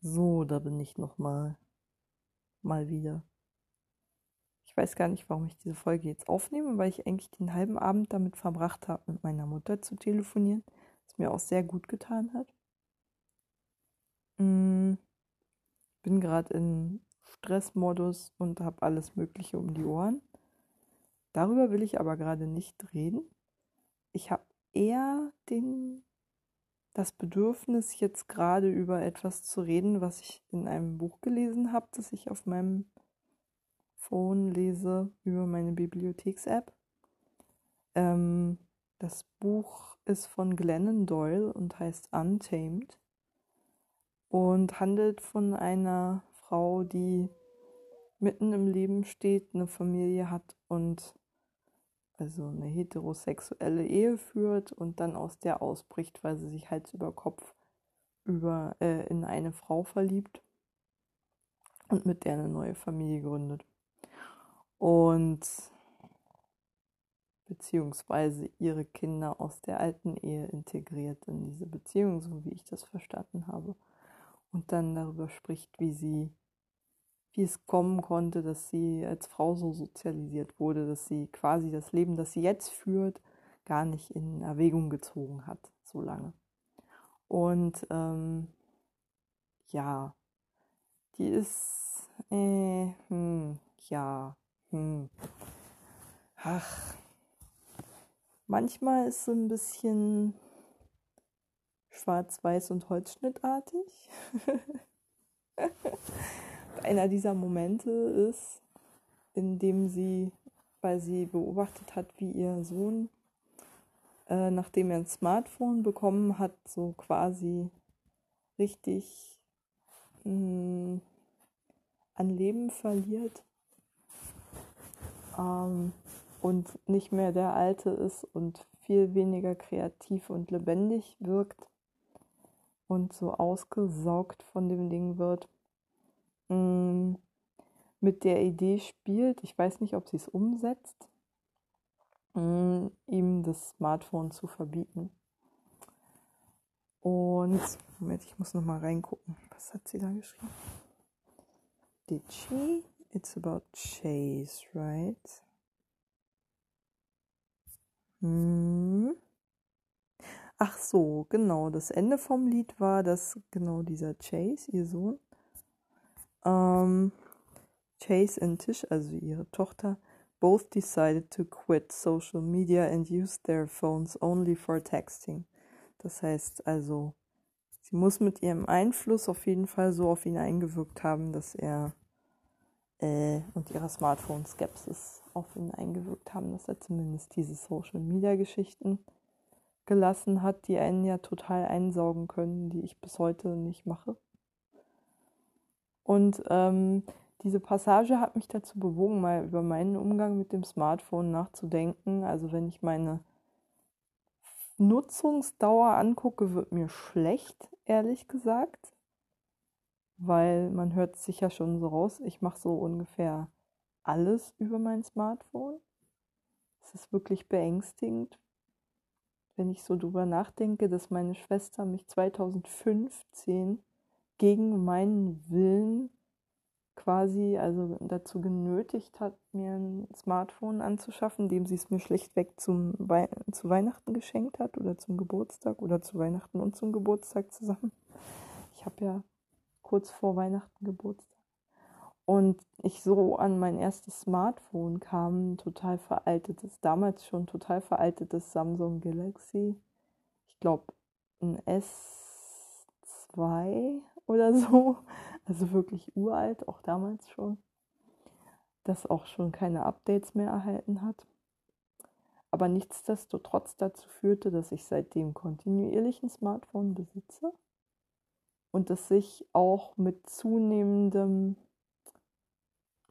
So, da bin ich nochmal. Mal wieder. Ich weiß gar nicht, warum ich diese Folge jetzt aufnehme, weil ich eigentlich den halben Abend damit verbracht habe, mit meiner Mutter zu telefonieren, was mir auch sehr gut getan hat. Hm, bin gerade in Stressmodus und habe alles Mögliche um die Ohren. Darüber will ich aber gerade nicht reden. Ich habe eher den das Bedürfnis, jetzt gerade über etwas zu reden, was ich in einem Buch gelesen habe, das ich auf meinem Phone lese über meine Bibliotheks-App. Ähm, das Buch ist von Glennon Doyle und heißt Untamed und handelt von einer Frau, die mitten im Leben steht, eine Familie hat und also eine heterosexuelle Ehe führt und dann aus der ausbricht, weil sie sich Hals über Kopf über, äh, in eine Frau verliebt und mit der eine neue Familie gründet. Und beziehungsweise ihre Kinder aus der alten Ehe integriert in diese Beziehung, so wie ich das verstanden habe. Und dann darüber spricht, wie sie wie es kommen konnte, dass sie als Frau so sozialisiert wurde, dass sie quasi das Leben, das sie jetzt führt, gar nicht in Erwägung gezogen hat, so lange. Und ähm, ja, die ist, äh, hm, ja, hm. Ach, manchmal ist so ein bisschen schwarz-weiß und holzschnittartig. einer dieser Momente ist, in dem sie, weil sie beobachtet hat, wie ihr Sohn, äh, nachdem er ein Smartphone bekommen hat, so quasi richtig mh, hm, an Leben verliert ähm, und nicht mehr der Alte ist und viel weniger kreativ und lebendig wirkt und so ausgesaugt von dem Ding wird mh, mm, mit der Idee spielt, ich weiß nicht, ob sie es umsetzt, mh, mm, ihm das Smartphone zu verbieten. Und, Moment, ich muss noch mal reingucken. Was hat sie da geschrieben? Did she? It's about Chase, right? Hm. Ach so, genau. Das Ende vom Lied war, dass genau dieser Chase, ihr Sohn, ähm, Chase und Tish, also ihre Tochter, both decided to quit social media and use their phones only for texting. Das heißt also, sie muss mit ihrem Einfluss auf jeden Fall so auf ihn eingewirkt haben, dass er äh, und ihre Smartphone-Skepsis auf ihn eingewirkt haben, dass er zumindest diese Social-Media-Geschichten gelassen hat, die einen ja total einsaugen können, die ich bis heute nicht mache. Und ähm, diese Passage hat mich dazu bewogen, mal über meinen Umgang mit dem Smartphone nachzudenken. Also wenn ich meine Nutzungsdauer angucke, wird mir schlecht, ehrlich gesagt. Weil man hört sich ja schon so raus, ich mache so ungefähr alles über mein Smartphone. Es ist wirklich beängstigend, wenn ich so drüber nachdenke, dass meine Schwester mich 2015 gegen meinen Willen quasi also dazu genötigt hat, mir ein Smartphone anzuschaffen, dem sie es mir schlichtweg zum Wei zu Weihnachten geschenkt hat oder zum Geburtstag oder zu Weihnachten und zum Geburtstag zusammen. Ich habe ja kurz vor Weihnachten Geburtstag. Und ich so an mein erstes Smartphone kam, total veraltetes, damals schon total veraltetes Samsung Galaxy. Ich glaube, ein S2 oder so. Also wirklich uralt, auch damals schon. Das auch schon keine Updates mehr erhalten hat. Aber nichtsdestotrotz dazu führte, dass ich seitdem kontinuierlich ein Smartphone besitze und es sich auch mit zunehmendem,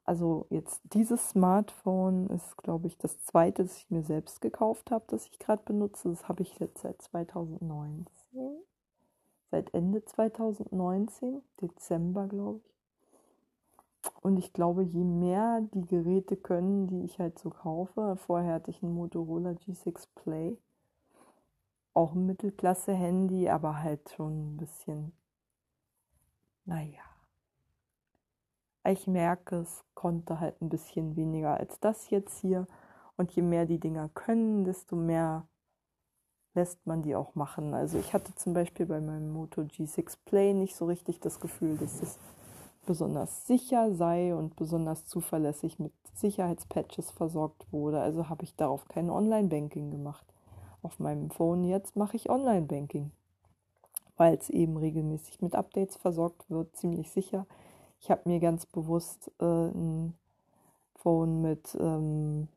also jetzt dieses Smartphone ist, glaube ich, das zweite, das ich mir selbst gekauft habe, das ich gerade benutze. Das habe ich jetzt seit 2019 seit Ende 2019, Dezember glaube ich. Und ich glaube, je mehr die Geräte können, die ich halt so kaufe, vorher hatte ich ein Motorola G6 Play, auch ein Mittelklasse-Handy, aber halt schon ein bisschen naja. Ich merke, es konnte halt ein bisschen weniger als das jetzt hier. Und je mehr die Dinger können, desto mehr lässt man die auch machen. Also ich hatte zum Beispiel bei meinem Moto G6 Play nicht so richtig das Gefühl, dass es besonders sicher sei und besonders zuverlässig mit Sicherheitspatches versorgt wurde. Also habe ich darauf kein Online-Banking gemacht. Auf meinem Phone jetzt mache ich Online-Banking, weil es eben regelmäßig mit Updates versorgt wird, ziemlich sicher. Ich habe mir ganz bewusst äh, ein Phone mit ähm,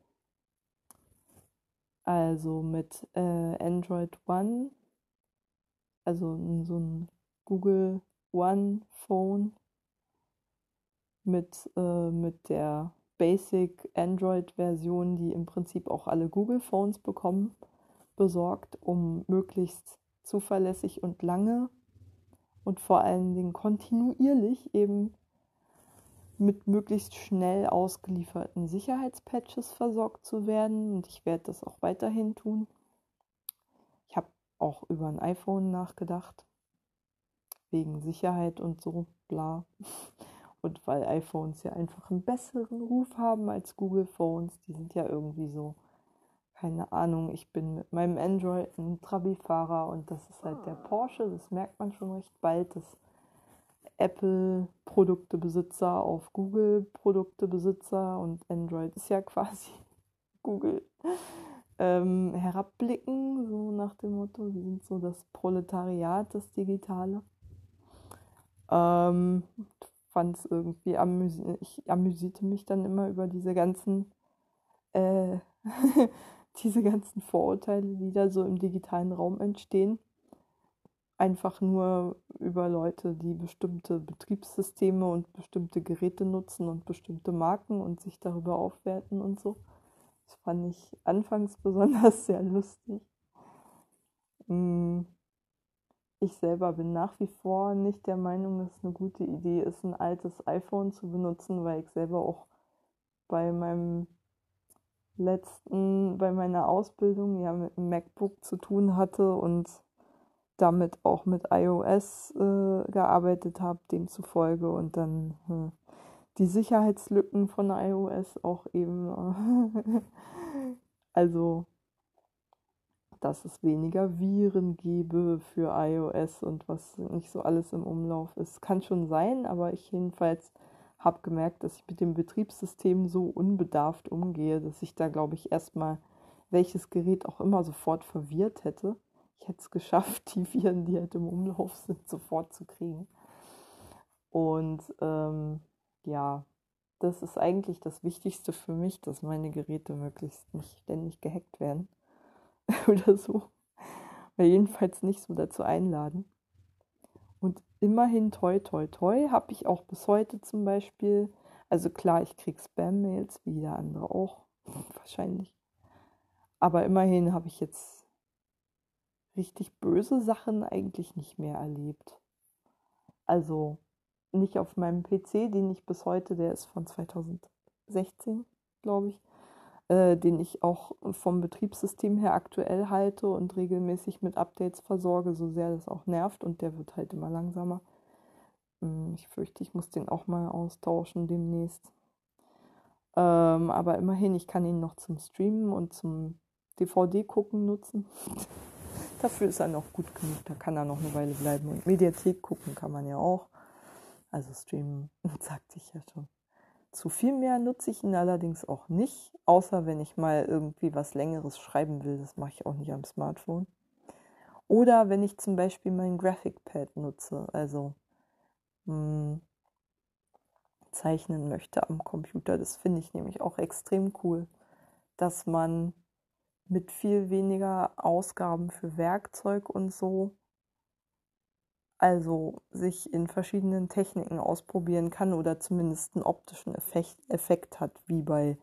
also mit äh, Android One, also so ein Google One Phone. Mit, äh, mit der Basic Android-Version, die im Prinzip auch alle Google Phones bekommen, besorgt, um möglichst zuverlässig und lange und vor allen Dingen kontinuierlich eben mit möglichst schnell ausgelieferten Sicherheitspatches versorgt zu werden und ich werde das auch weiterhin tun. Ich habe auch über ein iPhone nachgedacht, wegen Sicherheit und so, bla. Und weil iPhones ja einfach einen besseren Ruf haben als Google Phones, die sind ja irgendwie so, keine Ahnung, ich bin mit meinem Android ein Trabi-Fahrer und das ist halt der Porsche, das merkt man schon recht bald, dass Apple-Produktebesitzer auf Google-Produktebesitzer und Android ist ja quasi Google ähm, herabblicken, so nach dem Motto, sie sind so das Proletariat, das Digitale. Ähm, fand es irgendwie amüsi ich amüsierte mich dann immer über diese ganzen äh, diese ganzen Vorurteile, die da so im digitalen Raum entstehen einfach nur über Leute, die bestimmte Betriebssysteme und bestimmte Geräte nutzen und bestimmte Marken und sich darüber aufwerten und so. Das fand ich anfangs besonders sehr lustig. Mm. Ich selber bin nach wie vor nicht der Meinung, dass es eine gute Idee ist, ein altes iPhone zu benutzen, weil ich selber auch bei meinem letzten, bei meiner Ausbildung ja mit einem MacBook zu tun hatte und damit auch mit iOS äh, gearbeitet habe, demzufolge und dann äh, die Sicherheitslücken von iOS auch eben, äh, also dass es weniger Viren gebe für iOS und was nicht so alles im Umlauf ist. Kann schon sein, aber ich jedenfalls habe gemerkt, dass ich mit dem Betriebssystem so unbedarft umgehe, dass ich da, glaube ich, erstmal welches Gerät auch immer sofort verwirrt hätte ich hätte es geschafft, die Viren, die halt im Umlauf sind, sofort zu kriegen. Und ähm, ja, das ist eigentlich das Wichtigste für mich, dass meine Geräte möglichst nicht ständig gehackt werden oder so. Weil jedenfalls nicht so dazu einladen. Und immerhin, toi, toi, toi, habe ich auch bis heute zum Beispiel, also klar, ich kriege Spam-Mails, wie jeder andere auch, wahrscheinlich. Aber immerhin habe ich jetzt richtig böse Sachen eigentlich nicht mehr erlebt. Also nicht auf meinem PC, den ich bis heute, der ist von 2016, glaube ich, äh, den ich auch vom Betriebssystem her aktuell halte und regelmäßig mit Updates versorge, so sehr das auch nervt und der wird halt immer langsamer. Hm, ich fürchte, ich muss den auch mal austauschen demnächst. Ähm, aber immerhin, ich kann ihn noch zum Streamen und zum DVD gucken nutzen. Dafür ist er noch gut genug, da kann er noch eine Weile bleiben. Und Mediathek gucken kann man ja auch. Also streamen, sagte ich ja schon. Zu viel mehr nutze ich ihn allerdings auch nicht, außer wenn ich mal irgendwie was Längeres schreiben will. Das mache ich auch nicht am Smartphone. Oder wenn ich zum Beispiel mein Graphic Pad nutze, also mh, hm, zeichnen möchte am Computer. Das finde ich nämlich auch extrem cool, dass man mit viel weniger Ausgaben für Werkzeug und so. Also sich in verschiedenen Techniken ausprobieren kann oder zumindest einen optischen Effekt, Effekt hat, wie bei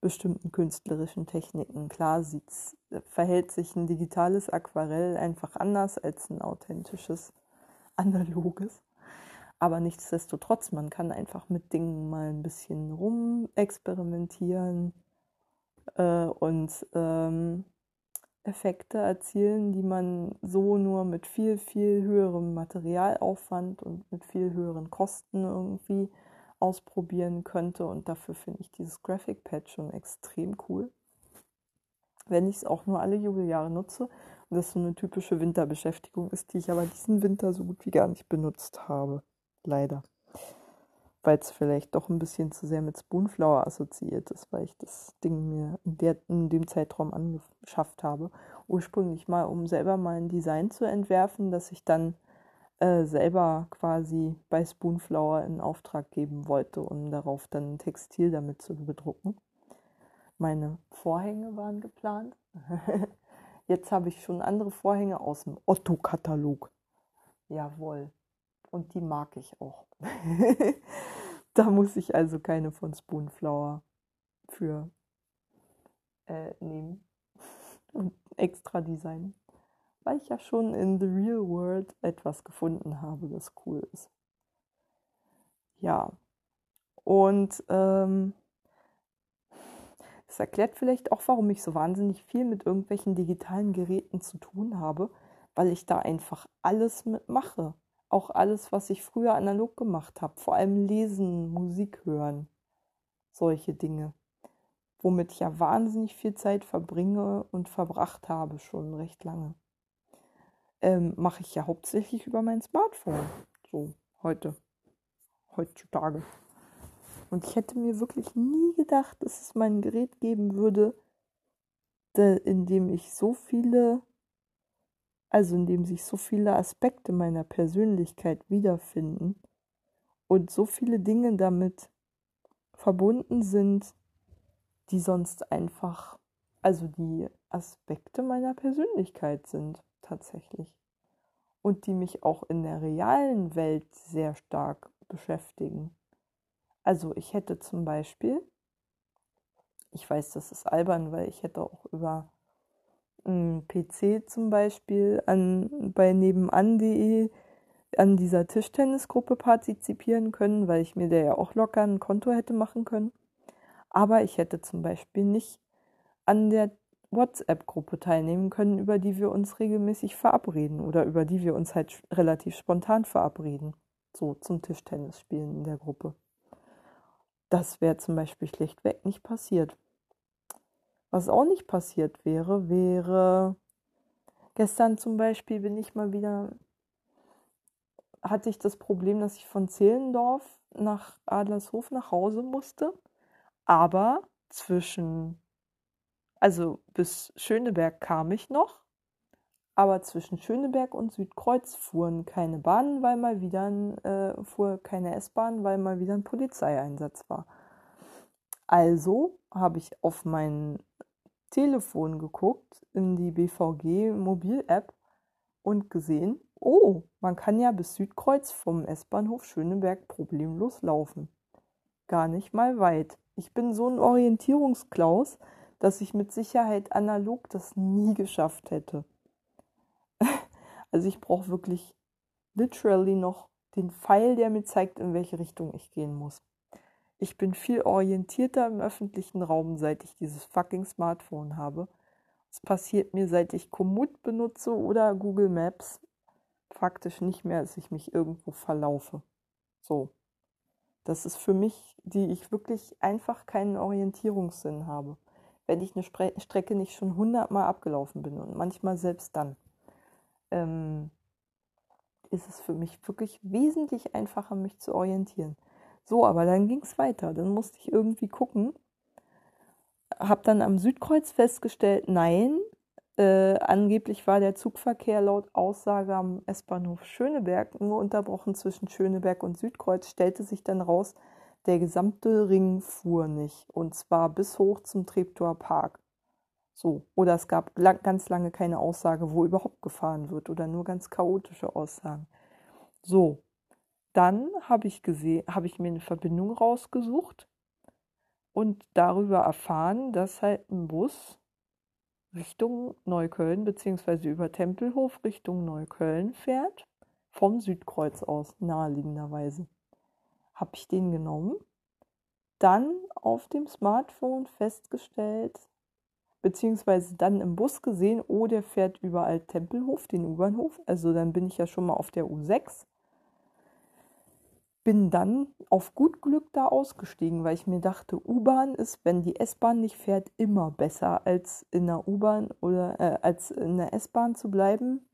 bestimmten künstlerischen Techniken. Klar sieht's, verhält sich ein digitales Aquarell einfach anders als ein authentisches analoges. Aber nichtsdestotrotz, man kann einfach mit Dingen mal ein bisschen rumexperimentieren, äh, und ähm, Effekte erzielen, die man so nur mit viel, viel höherem Materialaufwand und mit viel höheren Kosten irgendwie ausprobieren könnte. Und dafür finde ich dieses Graphic Pad schon extrem cool. Wenn ich es auch nur alle Jubeljahre nutze und das so eine typische Winterbeschäftigung ist, die ich aber diesen Winter so gut wie gar nicht benutzt habe. Leider weil es vielleicht doch ein bisschen zu sehr mit Spoonflower assoziiert ist, weil ich das Ding mir in, der, in dem Zeitraum angeschafft habe. Ursprünglich mal, um selber mal ein Design zu entwerfen, das ich dann äh, selber quasi bei Spoonflower in Auftrag geben wollte, um darauf dann Textil damit zu bedrucken. Meine Vorhänge waren geplant. Jetzt habe ich schon andere Vorhänge aus dem Otto-Katalog. Jawohl. Und die mag ich auch. da muss ich also keine von Spoonflower für äh, nehmen und extra designen. Weil ich ja schon in the real world etwas gefunden habe, das cool ist. Ja. Und ähm, das erklärt vielleicht auch, warum ich so wahnsinnig viel mit irgendwelchen digitalen Geräten zu tun habe, weil ich da einfach alles mitmache auch alles, was ich früher analog gemacht habe, vor allem lesen, Musik hören, solche Dinge, womit ich ja wahnsinnig viel Zeit verbringe und verbracht habe schon recht lange, ähm, mache ich ja hauptsächlich über mein Smartphone, so heute, heutzutage. Und ich hätte mir wirklich nie gedacht, dass es mein Gerät geben würde, in dem ich so viele also in dem sich so viele Aspekte meiner Persönlichkeit wiederfinden und so viele Dinge damit verbunden sind, die sonst einfach, also die Aspekte meiner Persönlichkeit sind tatsächlich und die mich auch in der realen Welt sehr stark beschäftigen. Also ich hätte zum Beispiel, ich weiß, das ist albern, weil ich hätte auch über PC zum Beispiel an, bei nebenan.de an dieser Tischtennisgruppe partizipieren können, weil ich mir da ja auch locker ein Konto hätte machen können. Aber ich hätte zum Beispiel nicht an der WhatsApp-Gruppe teilnehmen können, über die wir uns regelmäßig verabreden oder über die wir uns halt relativ spontan verabreden. So zum Tischtennis spielen in der Gruppe. Das wäre zum Beispiel schlechtweg nicht passiert. Was auch nicht passiert wäre, wäre gestern zum Beispiel bin ich mal wieder, hatte ich das Problem, dass ich von Zehlendorf nach Adlershof nach Hause musste, aber zwischen, also bis Schöneberg kam ich noch, aber zwischen Schöneberg und Südkreuz fuhren keine Bahnen, weil mal wieder ein, äh, fuhr keine S-Bahn, weil mal wieder ein Polizeieinsatz war. Also habe ich auf meinen Telefon geguckt, in die BVG Mobil-App und gesehen, oh, man kann ja bis Südkreuz vom S-Bahnhof Schöneberg problemlos laufen. Gar nicht mal weit. Ich bin so ein Orientierungsklaus, dass ich mit Sicherheit analog das nie geschafft hätte. also ich brauche wirklich literally noch den Pfeil, der mir zeigt, in welche Richtung ich gehen muss. Ich bin viel orientierter im öffentlichen Raum, seit ich dieses fucking Smartphone habe. Es passiert mir, seit ich Komoot benutze oder Google Maps, faktisch nicht mehr, dass ich mich irgendwo verlaufe. So. Das ist für mich, die ich wirklich einfach keinen Orientierungssinn habe. Wenn ich eine Spre Strecke nicht schon hundertmal abgelaufen bin und manchmal selbst dann, ähm, ist es für mich wirklich wesentlich einfacher, mich zu orientieren. So, aber dann ging es weiter. Dann musste ich irgendwie gucken. Hab dann am Südkreuz festgestellt, nein, äh, angeblich war der Zugverkehr laut Aussage am S-Bahnhof Schöneberg nur unterbrochen zwischen Schöneberg und Südkreuz. Stellte sich dann raus, der gesamte Ring fuhr nicht. Und zwar bis hoch zum Treptower Park. So. Oder es gab lang, ganz lange keine Aussage, wo überhaupt gefahren wird. Oder nur ganz chaotische Aussagen. So dann habe ich gesehen, habe ich mir eine Verbindung rausgesucht und darüber erfahren, dass halt ein Bus Richtung Neukölln bzw. über Tempelhof Richtung Neukölln fährt, vom Südkreuz aus, naheliegenderweise. Habe ich den genommen, dann auf dem Smartphone festgestellt, beziehungsweise dann im Bus gesehen, oh, der fährt überall Tempelhof, den U-Bahnhof. Also dann bin ich ja schon mal auf der U6 bin dann auf gut Glück da ausgestiegen, weil ich mir dachte, U-Bahn ist, wenn die S-Bahn nicht fährt, immer besser als in der U-Bahn oder äh, als in der S-Bahn zu bleiben,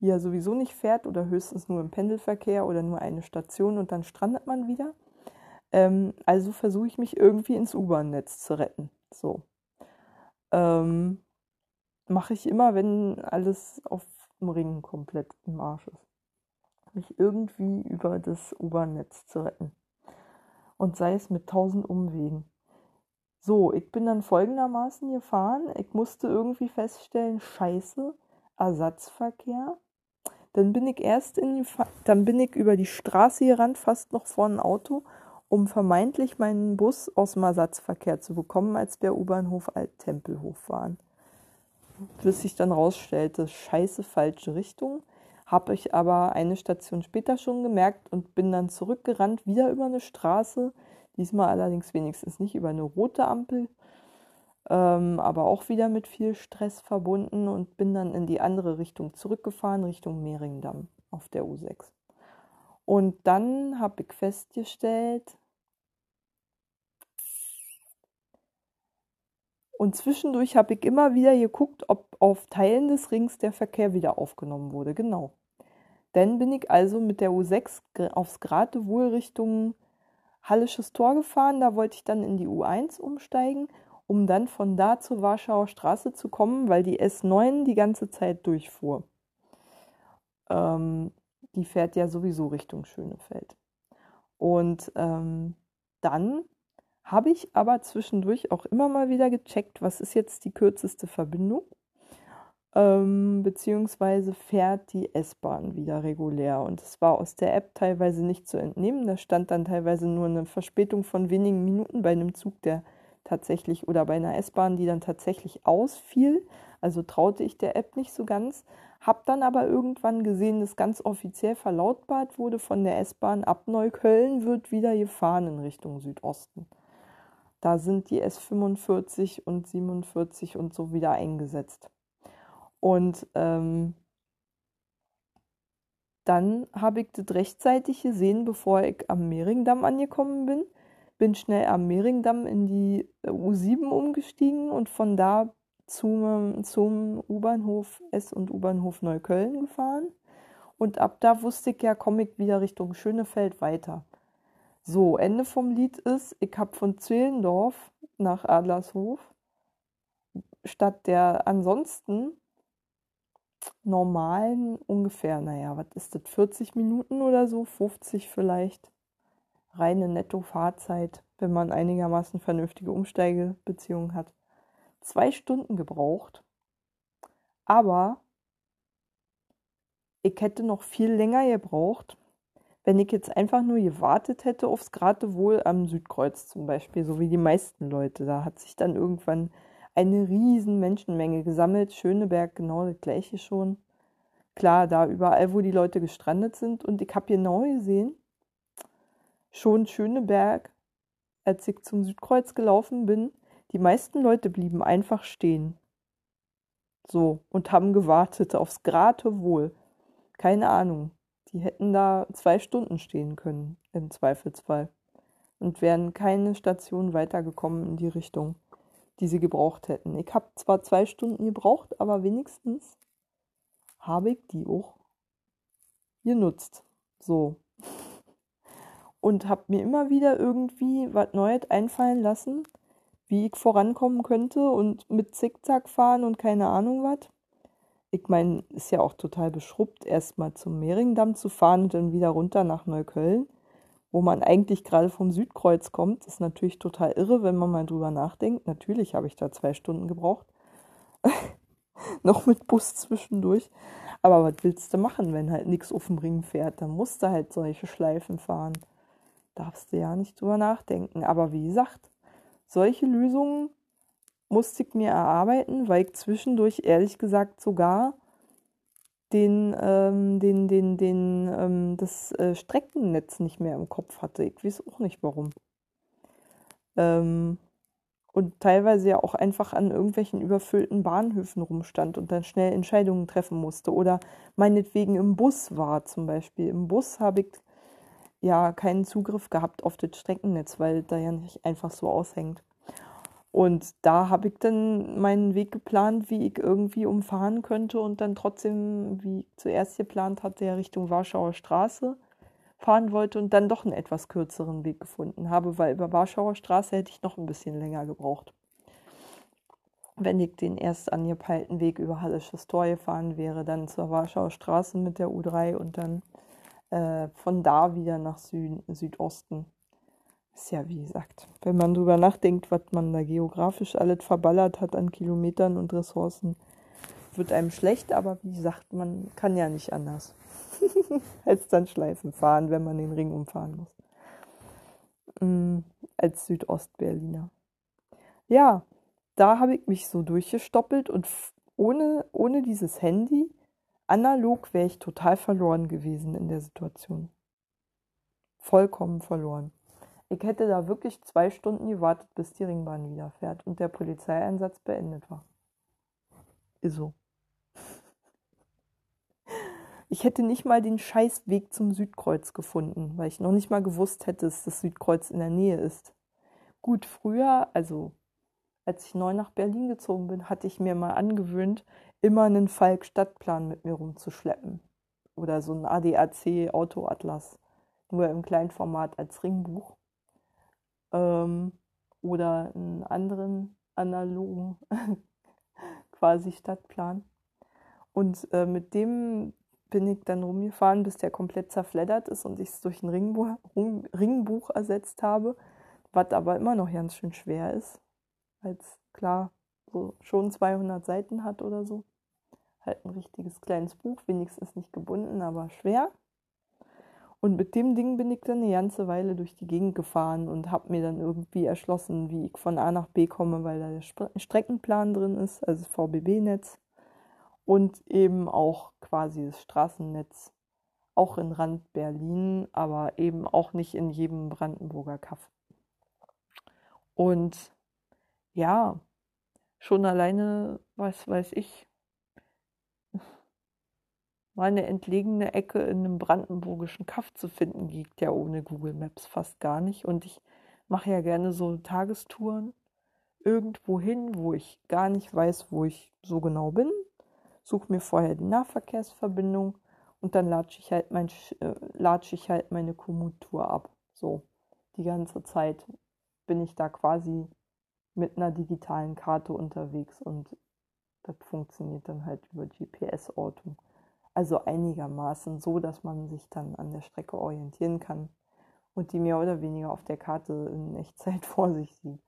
die ja sowieso nicht fährt oder höchstens nur im Pendelverkehr oder nur eine Station und dann strandet man wieder. Ähm, also versuche ich mich irgendwie ins U-Bahn-Netz zu retten. So. Ähm, Mache ich immer, wenn alles auf dem Ring komplett im Arsch ist mich irgendwie über das U-Bahn-Netz zu retten. Und sei es mit tausend Umwegen. So, ich bin dann folgendermaßen gefahren. Ich musste irgendwie feststellen, scheiße, Ersatzverkehr. Dann bin ich erst in die, dann bin ich über die Straße gerannt, fast noch vor ein Auto, um vermeintlich meinen Bus aus dem Ersatzverkehr zu bekommen, als der U-Bahnhof Alt-Tempelhof waren. Bis sich dann rausstellte, scheiße, falsche Richtung habe ich aber eine Station später schon gemerkt und bin dann zurückgerannt, wieder über eine Straße, diesmal allerdings wenigstens nicht über eine rote Ampel, ähm, aber auch wieder mit viel Stress verbunden und bin dann in die andere Richtung zurückgefahren, Richtung Mehringdamm auf der U6. Und dann habe ich festgestellt, Und zwischendurch habe ich immer wieder geguckt, ob auf Teilen des Rings der Verkehr wieder aufgenommen wurde. Genau. Dann bin ich also mit der U6 aufs Geratewohl Richtung Hallisches Tor gefahren. Da wollte ich dann in die U1 umsteigen, um dann von da zur Warschauer Straße zu kommen, weil die S9 die ganze Zeit durchfuhr. Ähm, die fährt ja sowieso Richtung Schönefeld. Und ähm, dann habe ich aber zwischendurch auch immer mal wieder gecheckt, was ist jetzt die kürzeste Verbindung ähm, beziehungsweise fährt die S-Bahn wieder regulär. Und es war aus der App teilweise nicht zu entnehmen. Da stand dann teilweise nur eine Verspätung von wenigen Minuten bei einem Zug, der tatsächlich oder bei einer S-Bahn, die dann tatsächlich ausfiel. Also traute ich der App nicht so ganz. Hab dann aber irgendwann gesehen, dass ganz offiziell verlautbart wurde von der S-Bahn, ab Neukölln wird wieder gefahren in Richtung Südosten. Da sind die S45 und 47 und so wieder eingesetzt. Und ähm, dann habe ich das rechtzeitig gesehen, bevor ich am Mehringdamm angekommen bin. Bin schnell am Mehringdamm in die äh, U7 umgestiegen und von da zum, zum U-Bahnhof S und U-Bahnhof Neukölln gefahren. Und ab da wusste ich ja, komme ich wieder Richtung Schönefeld weiter. So, Ende vom Lied ist, ich habe von Zehlendorf nach Adlershof statt der ansonsten normalen ungefähr, naja, was ist das, 40 Minuten oder so, 50 vielleicht, reine Netto-Fahrzeit, wenn man einigermaßen vernünftige Umsteigebeziehungen hat. Zwei Stunden gebraucht, aber ich hätte noch viel länger gebraucht, wenn ich jetzt einfach nur gewartet hätte aufs Geratewohl am Südkreuz zum Beispiel, so wie die meisten Leute. Da hat sich dann irgendwann eine riesen Menschenmenge gesammelt. Schöneberg genau das gleiche schon. Klar, da überall, wo die Leute gestrandet sind. Und ich habe genau gesehen, schon Schöneberg, als ich zum Südkreuz gelaufen bin, die meisten Leute blieben einfach stehen. So, und haben gewartet aufs Gratewohl. Keine Ahnung. Die hätten da zwei Stunden stehen können, im Zweifelsfall. Und wären keine Station weitergekommen in die Richtung die sie gebraucht hätten. Ich habe zwar zwei Stunden gebraucht, aber wenigstens habe ich die auch genutzt. So. Und habe mir immer wieder irgendwie was Neues einfallen lassen, wie ich vorankommen könnte und mit Zickzack fahren und keine Ahnung was. Ich meine, ist ja auch total beschrubbt, erstmal zum Mehringdamm zu fahren und dann wieder runter nach Neukölln wo man eigentlich gerade vom Südkreuz kommt, ist natürlich total irre, wenn man mal drüber nachdenkt. Natürlich habe ich da zwei Stunden gebraucht. Noch mit Bus zwischendurch. Aber was willst du machen, wenn halt nichts auf dem Ring fährt? Dann musst du halt solche Schleifen fahren. Darfst du ja nicht drüber nachdenken. Aber wie gesagt, solche Lösungen musste ich mir erarbeiten, weil ich zwischendurch ehrlich gesagt sogar den, ähm, den, den, den, ähm, das äh, Streckennetz nicht mehr im Kopf hatte. Ich weiß auch nicht warum. Ähm, und teilweise ja auch einfach an irgendwelchen überfüllten Bahnhöfen rumstand und dann schnell Entscheidungen treffen musste oder meinetwegen im Bus war zum Beispiel. Im Bus habe ich ja keinen Zugriff gehabt auf das Streckennetz, weil da ja nicht einfach so aushängt. Und da habe ich dann meinen Weg geplant, wie ich irgendwie umfahren könnte und dann trotzdem, wie ich zuerst geplant hatte, Richtung Warschauer Straße fahren wollte und dann doch einen etwas kürzeren Weg gefunden habe, weil über Warschauer Straße hätte ich noch ein bisschen länger gebraucht. Wenn ich den erst angepeilten Weg über Hallisches Tor gefahren wäre, dann zur Warschauer Straße mit der U3 und dann äh, von da wieder nach Süd Südosten. Ist ja, wie gesagt, wenn man drüber nachdenkt, was man da geografisch alles verballert hat an Kilometern und Ressourcen, wird einem schlecht, aber wie gesagt, man kann ja nicht anders. als dann Schleifen fahren, wenn man den Ring umfahren muss. Mhm, als Südostberliner. Ja, da habe ich mich so durchgestoppelt und ohne, ohne dieses Handy, analog, wäre ich total verloren gewesen in der Situation. Vollkommen verloren. Ich hätte da wirklich zwei Stunden gewartet, bis die Ringbahn wieder fährt und der Polizeieinsatz beendet war. Ist so. Ich hätte nicht mal den Scheißweg zum Südkreuz gefunden, weil ich noch nicht mal gewusst hätte, dass das Südkreuz in der Nähe ist. Gut, früher, also als ich neu nach Berlin gezogen bin, hatte ich mir mal angewöhnt, immer einen Falk-Stadtplan mit mir rumzuschleppen. Oder so ein ADAC-Autoatlas. Nur im Kleinformat als Ringbuch. Ähm, oder einen anderen analogen quasi Stadtplan. Und äh, mit dem bin ich dann rumgefahren, bis der komplett zerfleddert ist und ich es durch ein Ringbuch, Ringbuch ersetzt habe, was aber immer noch ganz schön schwer ist, weil es klar so schon 200 Seiten hat oder so. Halt ein richtiges kleines Buch, wenigstens nicht gebunden, aber schwer. Und mit dem Ding bin ich dann eine ganze Weile durch die Gegend gefahren und habe mir dann irgendwie erschlossen, wie ich von A nach B komme, weil da der Streckenplan drin ist, also das VBB-Netz und eben auch quasi das Straßennetz, auch in Rand Berlin, aber eben auch nicht in jedem Brandenburger Kaff. Und ja, schon alleine, was weiß ich, mal eine entlegene Ecke in einem brandenburgischen Kaff zu finden, geht ja ohne Google Maps fast gar nicht. Und ich mache ja gerne so Tagestouren irgendwo hin, wo ich gar nicht weiß, wo ich so genau bin suche mir vorher die Nahverkehrsverbindung und dann latsche ich halt mein, äh, latsche ich halt meine Kommuttour ab. So, die ganze Zeit bin ich da quasi mit einer digitalen Karte unterwegs und das funktioniert dann halt über GPS-Ortung. Also einigermaßen so, dass man sich dann an der Strecke orientieren kann und die mehr oder weniger auf der Karte in Echtzeit vor sich sieht.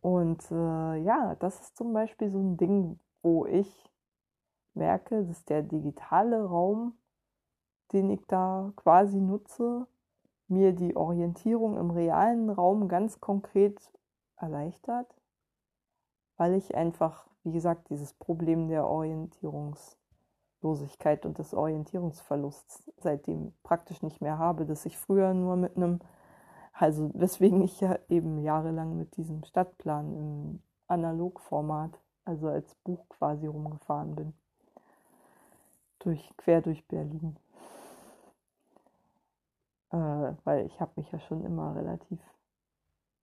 Und äh, ja, das ist zum Beispiel so ein Ding, wo ich merke, dass der digitale Raum, den ich da quasi nutze, mir die Orientierung im realen Raum ganz konkret erleichtert, weil ich einfach, wie gesagt, dieses Problem der Orientierungslosigkeit und des Orientierungsverlusts seitdem praktisch nicht mehr habe, dass ich früher nur mit einem, also weswegen ich ja eben jahrelang mit diesem Stadtplan im Analogformat also als Buch quasi rumgefahren bin. Durch, quer durch Berlin. Äh, weil ich habe mich ja schon immer relativ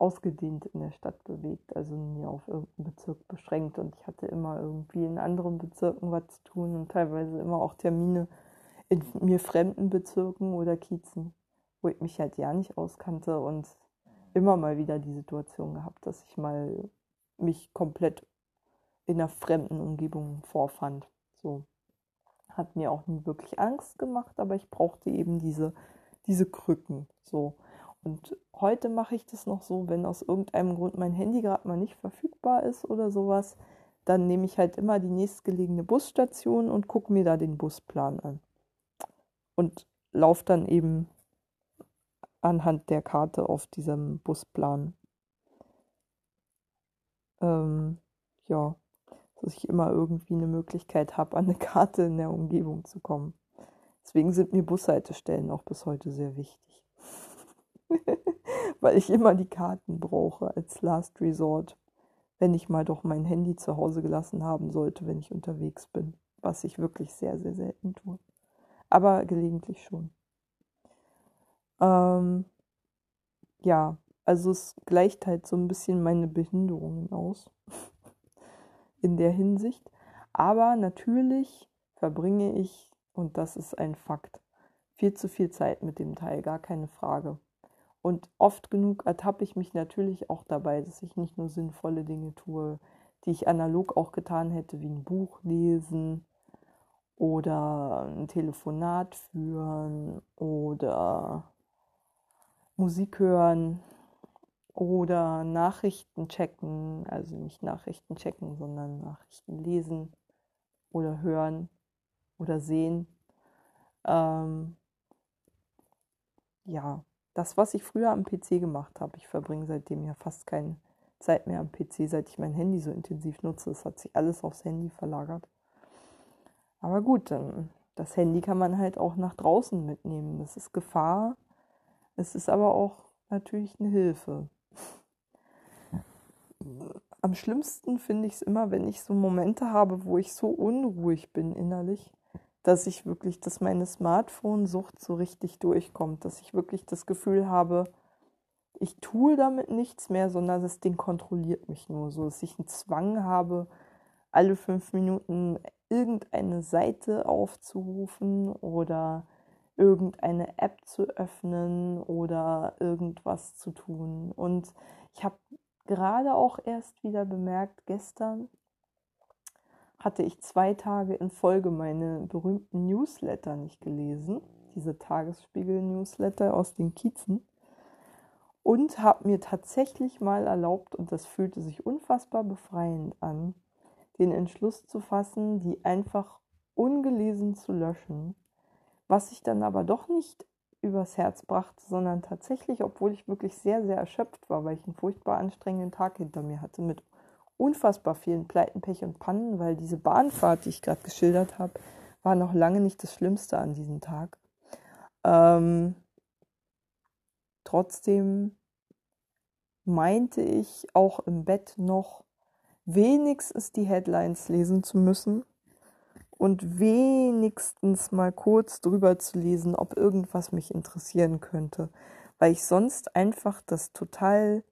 ausgedehnt in der Stadt bewegt, also nie auf irgendeinen Bezirk beschränkt und ich hatte immer irgendwie in anderen Bezirken was zu tun und teilweise immer auch Termine in mir fremden Bezirken oder Kiezen, wo ich mich halt ja nicht auskannte und immer mal wieder die Situation gehabt, dass ich mal mich komplett in einer fremden Umgebung vorfand. So hat mir auch nie wirklich Angst gemacht, aber ich brauchte eben diese, diese Krücken. So. Und heute mache ich das noch so, wenn aus irgendeinem Grund mein Handy gerade mal nicht verfügbar ist oder sowas, dann nehme ich halt immer die nächstgelegene Busstation und gucke mir da den Busplan an. Und laufe dann eben anhand der Karte auf diesem Busplan. Ähm, ja, dass ich immer irgendwie eine Möglichkeit habe, an eine Karte in der Umgebung zu kommen. Deswegen sind mir Bushaltestellen auch bis heute sehr wichtig. weil ich immer die Karten brauche als Last Resort, wenn ich mal doch mein Handy zu Hause gelassen haben sollte, wenn ich unterwegs bin, was ich wirklich sehr, sehr selten tue. Aber gelegentlich schon. Ähm, ja, also es gleicht halt so ein bisschen meine Behinderungen aus in der Hinsicht. Aber natürlich verbringe ich, und das ist ein Fakt, viel zu viel Zeit mit dem Teil, gar keine Frage. Und oft genug ertappe ich mich natürlich auch dabei, dass ich nicht nur sinnvolle Dinge tue, die ich analog auch getan hätte, wie ein Buch lesen oder ein Telefonat führen oder Musik hören oder Nachrichten checken, also nicht Nachrichten checken, sondern Nachrichten lesen oder hören oder sehen. Ähm, ja, das, was ich früher am PC gemacht habe, ich verbringe seitdem ja fast keine Zeit mehr am PC, seit ich mein Handy so intensiv nutze. Es hat sich alles aufs Handy verlagert. Aber gut, das Handy kann man halt auch nach draußen mitnehmen. Das ist Gefahr. Es ist aber auch natürlich eine Hilfe am schlimmsten finde ich es immer, wenn ich so Momente habe, wo ich so unruhig bin innerlich, dass ich wirklich, dass meine Smartphone-Sucht so richtig durchkommt, dass ich wirklich das Gefühl habe, ich tue damit nichts mehr, sondern das Ding kontrolliert mich nur so, dass ich einen Zwang habe, alle fünf Minuten irgendeine Seite aufzurufen oder irgendeine App zu öffnen oder irgendwas zu tun. Und ich habe gerade auch erst wieder bemerkt, gestern hatte ich zwei Tage in Folge meine berühmten Newsletter nicht gelesen, diese Tagesspiegel-Newsletter aus den Kiezen, und habe mir tatsächlich mal erlaubt, und das fühlte sich unfassbar befreiend an, den Entschluss zu fassen, die einfach ungelesen zu löschen, was ich dann aber doch nicht übers Herz brachte, sondern tatsächlich, obwohl ich wirklich sehr, sehr erschöpft war, weil ich einen furchtbar anstrengenden Tag hinter mir hatte mit unfassbar vielen Pleiten, Pech und Pannen, weil diese Bahnfahrt, die ich gerade geschildert habe, war noch lange nicht das Schlimmste an diesem Tag. Ähm, trotzdem meinte ich auch im Bett noch wenigstens die Headlines lesen zu müssen und wenigstens mal kurz drüber zu lesen, ob irgendwas mich interessieren könnte, weil ich sonst einfach das total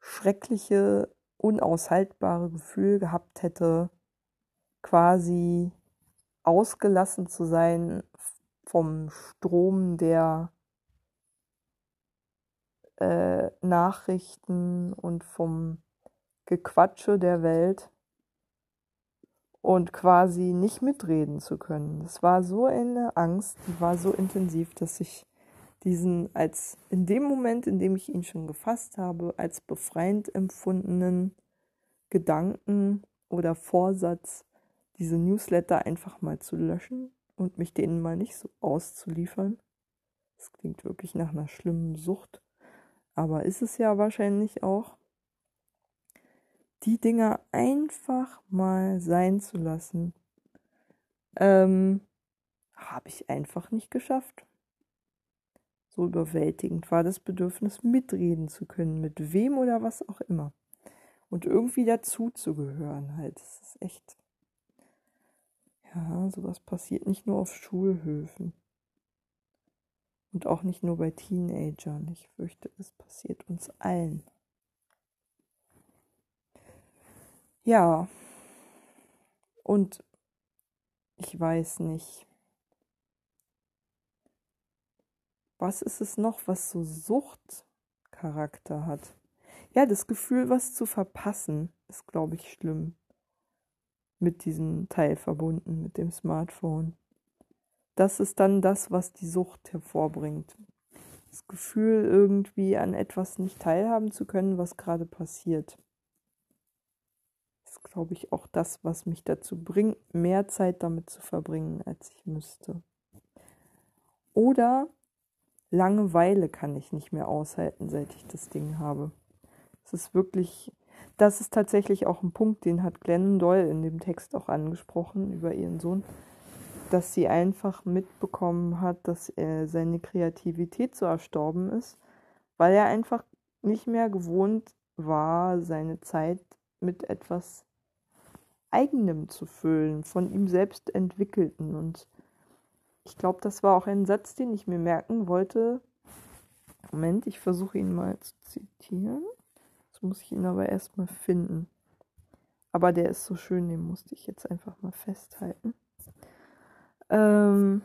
schreckliche, unaushaltbare Gefühl gehabt hätte, quasi ausgelassen zu sein vom Strom der äh, Nachrichten und vom Gequatsche der Welt und quasi nicht mitreden zu können. Das war so eine Angst, die war so intensiv, dass ich diesen als in dem Moment, in dem ich ihn schon gefasst habe, als befreiend empfundenen Gedanken oder Vorsatz, diese Newsletter einfach mal zu löschen und mich denen mal nicht so auszuliefern. Das klingt wirklich nach einer schlimmen Sucht, aber ist es ja wahrscheinlich auch die Dinger einfach mal sein zu lassen, ähm, habe ich einfach nicht geschafft. So überwältigend war das Bedürfnis, mitreden zu können, mit wem oder was auch immer. Und irgendwie dazu zu gehören halt. Das ist echt. Ja, sowas passiert nicht nur auf Schulhöfen. Und auch nicht nur bei Teenagern. Ich fürchte, es passiert uns allen. Ja, und ich weiß nicht, was ist es noch, was so Suchtcharakter hat? Ja, das Gefühl, was zu verpassen, ist, glaube ich, schlimm. Mit diesem Teil verbunden, mit dem Smartphone. Das ist dann das, was die Sucht hervorbringt. Das Gefühl, irgendwie an etwas nicht teilhaben zu können, was gerade passiert ist, glaube ich, auch das, was mich dazu bringt, mehr Zeit damit zu verbringen, als ich müsste. Oder Langeweile kann ich nicht mehr aushalten, seit ich das Ding habe. Es ist wirklich, das ist tatsächlich auch ein Punkt, den hat Glennon Doyle in dem Text auch angesprochen über ihren Sohn. dass sie einfach mitbekommen hat, dass er seine Kreativität so erstorben ist, weil er einfach nicht mehr gewohnt war, seine Zeit mit etwas Eigenem zu füllen, von ihm selbst entwickelten. Und ich glaube, das war auch ein Satz, den ich mir merken wollte. Moment, ich versuche ihn mal zu zitieren. Jetzt muss ich ihn aber erstmal finden. Aber der ist so schön, den musste ich jetzt einfach mal festhalten. Ähm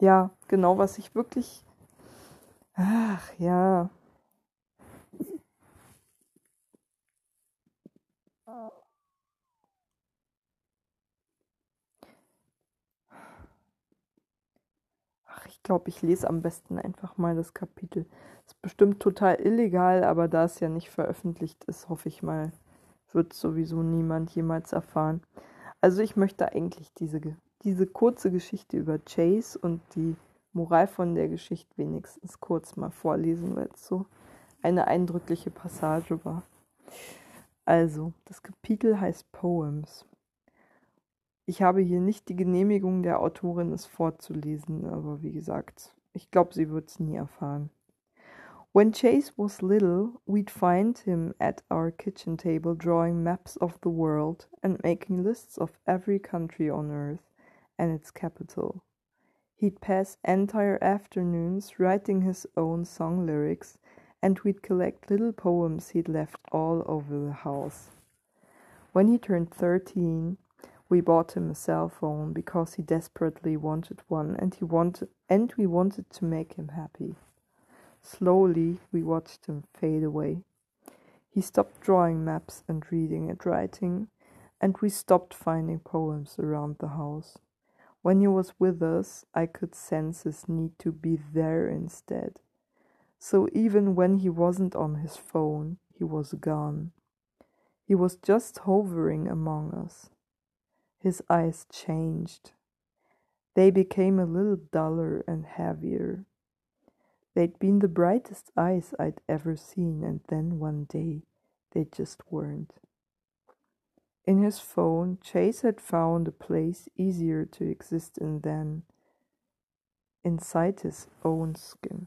ja, genau, was ich wirklich. Ach ja. Ach, ich glaube, ich lese am besten einfach mal das Kapitel. Ist bestimmt total illegal, aber da es ja nicht veröffentlicht ist, hoffe ich mal, wird sowieso niemand jemals erfahren. Also ich möchte eigentlich diese diese kurze Geschichte über Chase und die Moral von der Geschichte wenigstens kurz mal vorlesen, weil es so eine eindrückliche Passage war. Also, das Kapitel heißt Poems. Ich habe hier nicht die Genehmigung der Autorin, es vorzulesen, aber wie gesagt, ich glaube, sie wird es nie erfahren. When Chase was little, we'd find him at our kitchen table drawing maps of the world and making lists of every country on earth. And its capital. He'd pass entire afternoons writing his own song lyrics, and we'd collect little poems he'd left all over the house. When he turned 13, we bought him a cell phone because he desperately wanted one and he wanted and we wanted to make him happy. Slowly we watched him fade away. He stopped drawing maps and reading and writing, and we stopped finding poems around the house. When he was with us, I could sense his need to be there instead. So even when he wasn't on his phone, he was gone. He was just hovering among us. His eyes changed. They became a little duller and heavier. They'd been the brightest eyes I'd ever seen, and then one day they just weren't. In his phone, Chase had found a place easier to exist in than inside his own skin.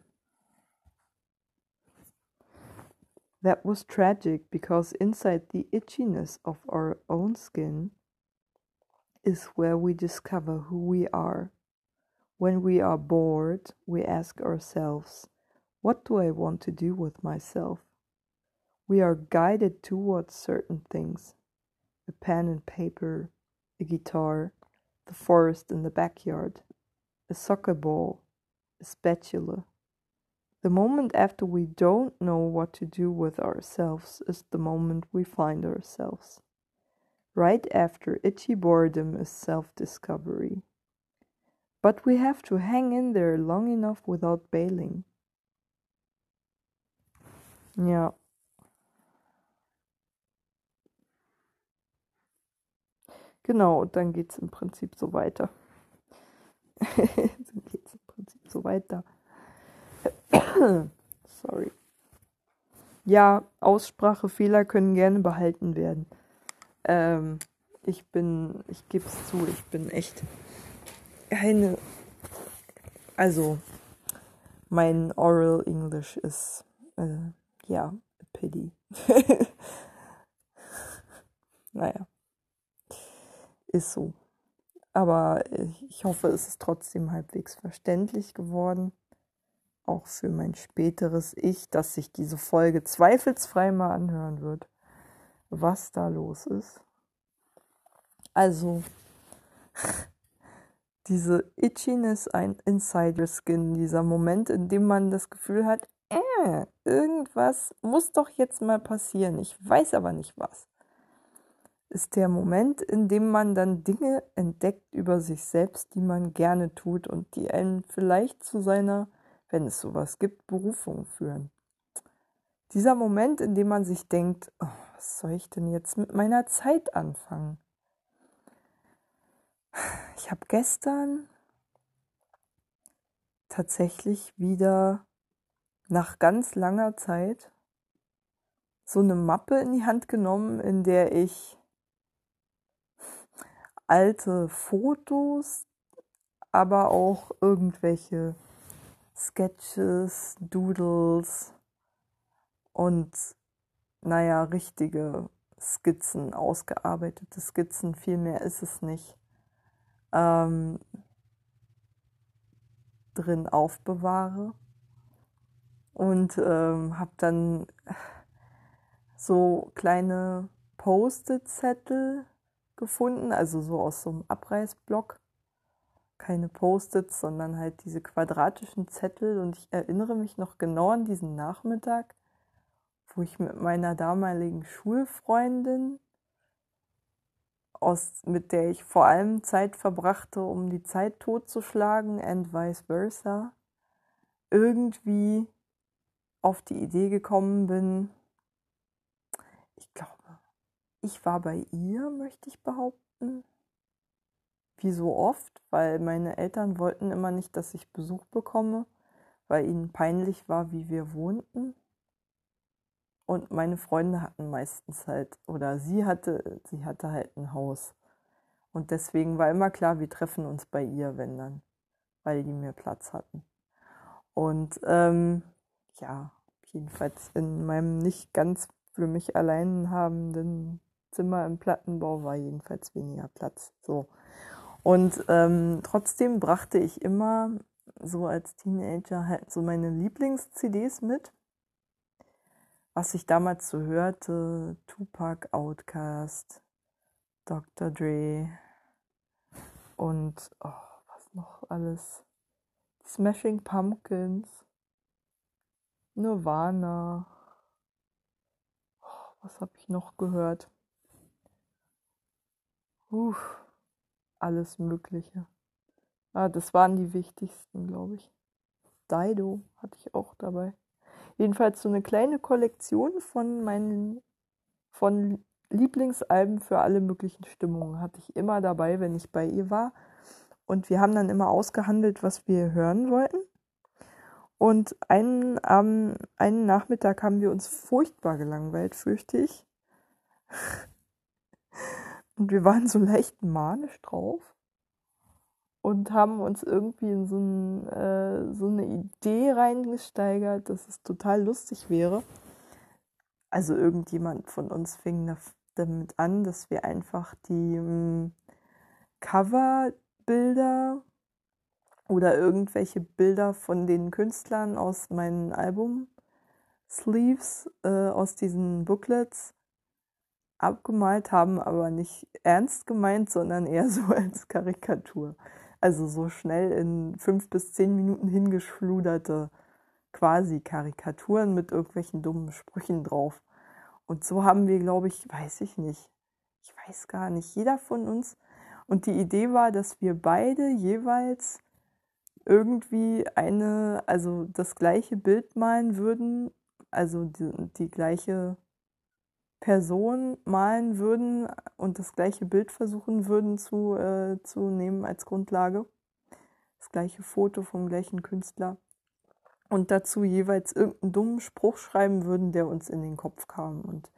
That was tragic because inside the itchiness of our own skin is where we discover who we are. When we are bored, we ask ourselves, What do I want to do with myself? We are guided towards certain things a pen and paper, a guitar, the forest in the backyard, a soccer ball, a spatula. The moment after we don't know what to do with ourselves is the moment we find ourselves. Right after itchy boredom is self discovery. But we have to hang in there long enough without bailing. Yeah. Genau, und dann geht es im Prinzip so weiter. dann geht es im Prinzip so weiter. Sorry. Ja, Aussprachefehler können gerne behalten werden. Ähm, ich bin, ich gebe es zu, ich bin echt eine. Also, mein Oral English ist, äh, ja, pity. naja. Ist so. Aber äh, ich hoffe, es ist trotzdem halbwegs verständlich geworden. Auch für mein späteres Ich, dass sich diese Folge zweifelsfrei mal anhören wird, was da los ist. Also, diese Itchiness ein Insider Skin, dieser Moment, in dem man das Gefühl hat, äh, irgendwas muss doch jetzt mal passieren. Ich weiß aber nicht was ist der Moment, in dem man dann Dinge entdeckt über sich selbst, die man gerne tut und die einen vielleicht zu seiner, wenn es sowas gibt, Berufung führen. Dieser Moment, in dem man sich denkt, oh, was soll ich denn jetzt mit meiner Zeit anfangen? ich habe gestern tatsächlich wieder nach ganz langer Zeit so eine Mappe in die Hand genommen, in der ich alte Fotos, aber auch irgendwelche Sketches, Doodles und naja, richtige Skizzen, ausgearbeitete Skizzen, viel mehr ist es nicht, ähm, drin aufbewahre. Und ähm, habe dann so kleine Post-it-Zettel gefunden, also so aus so einem Abreißblock. Keine Post-its, sondern halt diese quadratischen Zettel. Und ich erinnere mich noch genau an diesen Nachmittag, wo ich mit meiner damaligen Schulfreundin, aus, mit der ich vor allem Zeit verbrachte, um die Zeit totzuschlagen and vice versa, irgendwie auf die Idee gekommen bin, ich glaube, ich war bei ihr, möchte ich behaupten. Wie so oft, weil meine Eltern wollten immer nicht, dass ich Besuch bekomme, weil ihnen peinlich war, wie wir wohnten. Und meine Freunde hatten meistens halt, oder sie hatte, sie hatte halt ein Haus. Und deswegen war immer klar, wir treffen uns bei ihr, wenn dann, weil die mehr Platz hatten. Und ähm, ja, jedenfalls in meinem nicht ganz für mich allein habenden Zimmer im Plattenbau war jedenfalls weniger Platz. So. Und ähm, trotzdem brachte ich immer so als Teenager halt so meine Lieblings-CDs mit. Was ich damals so hörte, Tupac, Outkast, Dr. Dre und oh, was noch alles. Smashing Pumpkins, Nirvana. Oh, was habe ich noch gehört? Uff, alles Mögliche. Ah, das waren die wichtigsten, glaube ich. Dido hatte ich auch dabei. Jedenfalls so eine kleine Kollektion von meinen von Lieblingsalben für alle möglichen Stimmungen hatte ich immer dabei, wenn ich bei ihr war. Und wir haben dann immer ausgehandelt, was wir hören wollten. Und einen, ähm, einen Nachmittag haben wir uns furchtbar gelangweilt, fürchte ich. Und wir waren so leicht manisch drauf und haben uns irgendwie in so, ein, äh, so eine Idee reingesteigert, dass es total lustig wäre. Also irgendjemand von uns fing damit an, dass wir einfach die ähm, Coverbilder oder irgendwelche Bilder von den Künstlern aus meinen Album-Sleeves, äh, aus diesen Booklets abgemalt haben, aber nicht ernst gemeint, sondern eher so als Karikatur. Also so schnell in fünf bis zehn Minuten hingeschluderte quasi Karikaturen mit irgendwelchen dummen Sprüchen drauf. Und so haben wir, glaube ich, weiß ich nicht, ich weiß gar nicht, jeder von uns. Und die Idee war, dass wir beide jeweils irgendwie eine, also das gleiche Bild malen würden, also die, die gleiche Person malen würden und das gleiche Bild versuchen würden zu, äh, zu nehmen als Grundlage. Das gleiche Foto vom gleichen Künstler. Und dazu jeweils irgendeinen dummen Spruch schreiben würden, der uns in den Kopf kam. Und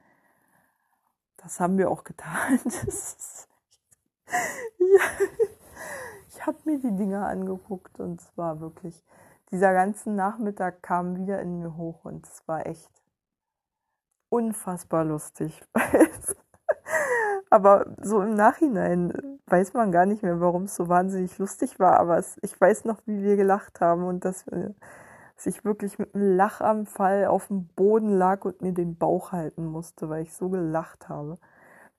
das haben wir auch getan. ja. Ich habe mir die Dinger angeguckt und es war wirklich, dieser ganze Nachmittag kam wieder in mir hoch und es war echt unfassbar lustig. aber so im Nachhinein weiß man gar nicht mehr, warum es so wahnsinnig lustig war. Aber es, ich weiß noch, wie wir gelacht haben und dass, dass ich wirklich mit einem Lachanfall auf dem Boden lag und mir den Bauch halten musste, weil ich so gelacht habe.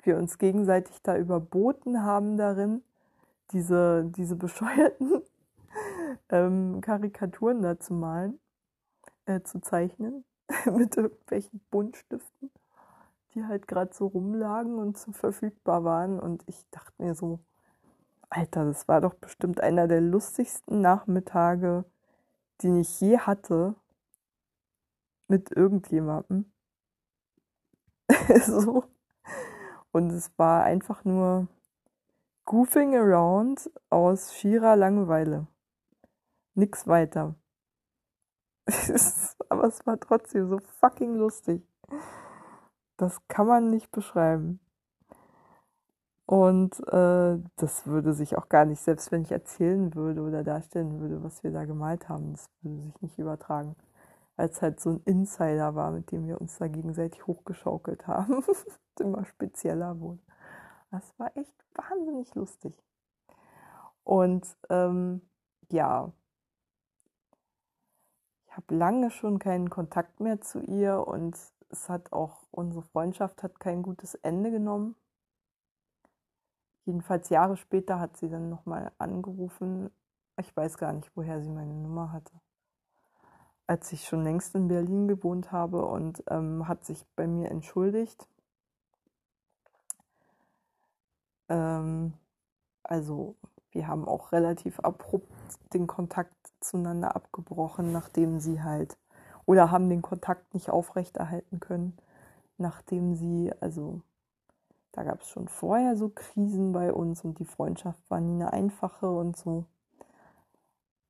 Wir uns gegenseitig da überboten haben darin, diese, diese bescheuerten ähm, Karikaturen da zu malen, äh, zu zeichnen. mit irgendwelchen Buntstiften, die halt gerade so rumlagen und so verfügbar waren. Und ich dachte mir so, Alter, das war doch bestimmt einer der lustigsten Nachmittage, den ich je hatte mit irgendjemandem. so. Und es war einfach nur Goofing Around aus schierer Langeweile. Nix weiter. Aber es war trotzdem so fucking lustig. Das kann man nicht beschreiben. Und äh, das würde sich auch gar nicht, selbst wenn ich erzählen würde oder darstellen würde, was wir da gemalt haben, das würde sich nicht übertragen. Es halt so ein Insider war, mit dem wir uns da gegenseitig hochgeschaukelt haben. immer spezieller wurde. Das war echt wahnsinnig lustig. Und ähm, ja, habe lange schon keinen Kontakt mehr zu ihr und es hat auch, unsere Freundschaft hat kein gutes Ende genommen. Jedenfalls Jahre später hat sie dann nochmal angerufen. Ich weiß gar nicht, woher sie meine Nummer hatte. Als ich schon längst in Berlin gewohnt habe und ähm, hat sich bei mir entschuldigt Ähm, also wir haben auch relativ abrupt den Kontakt zueinander abgebrochen, nachdem sie halt, oder haben den Kontakt nicht aufrechterhalten können, nachdem sie, also da gab es schon vorher so Krisen bei uns und die Freundschaft war nie eine einfache und so.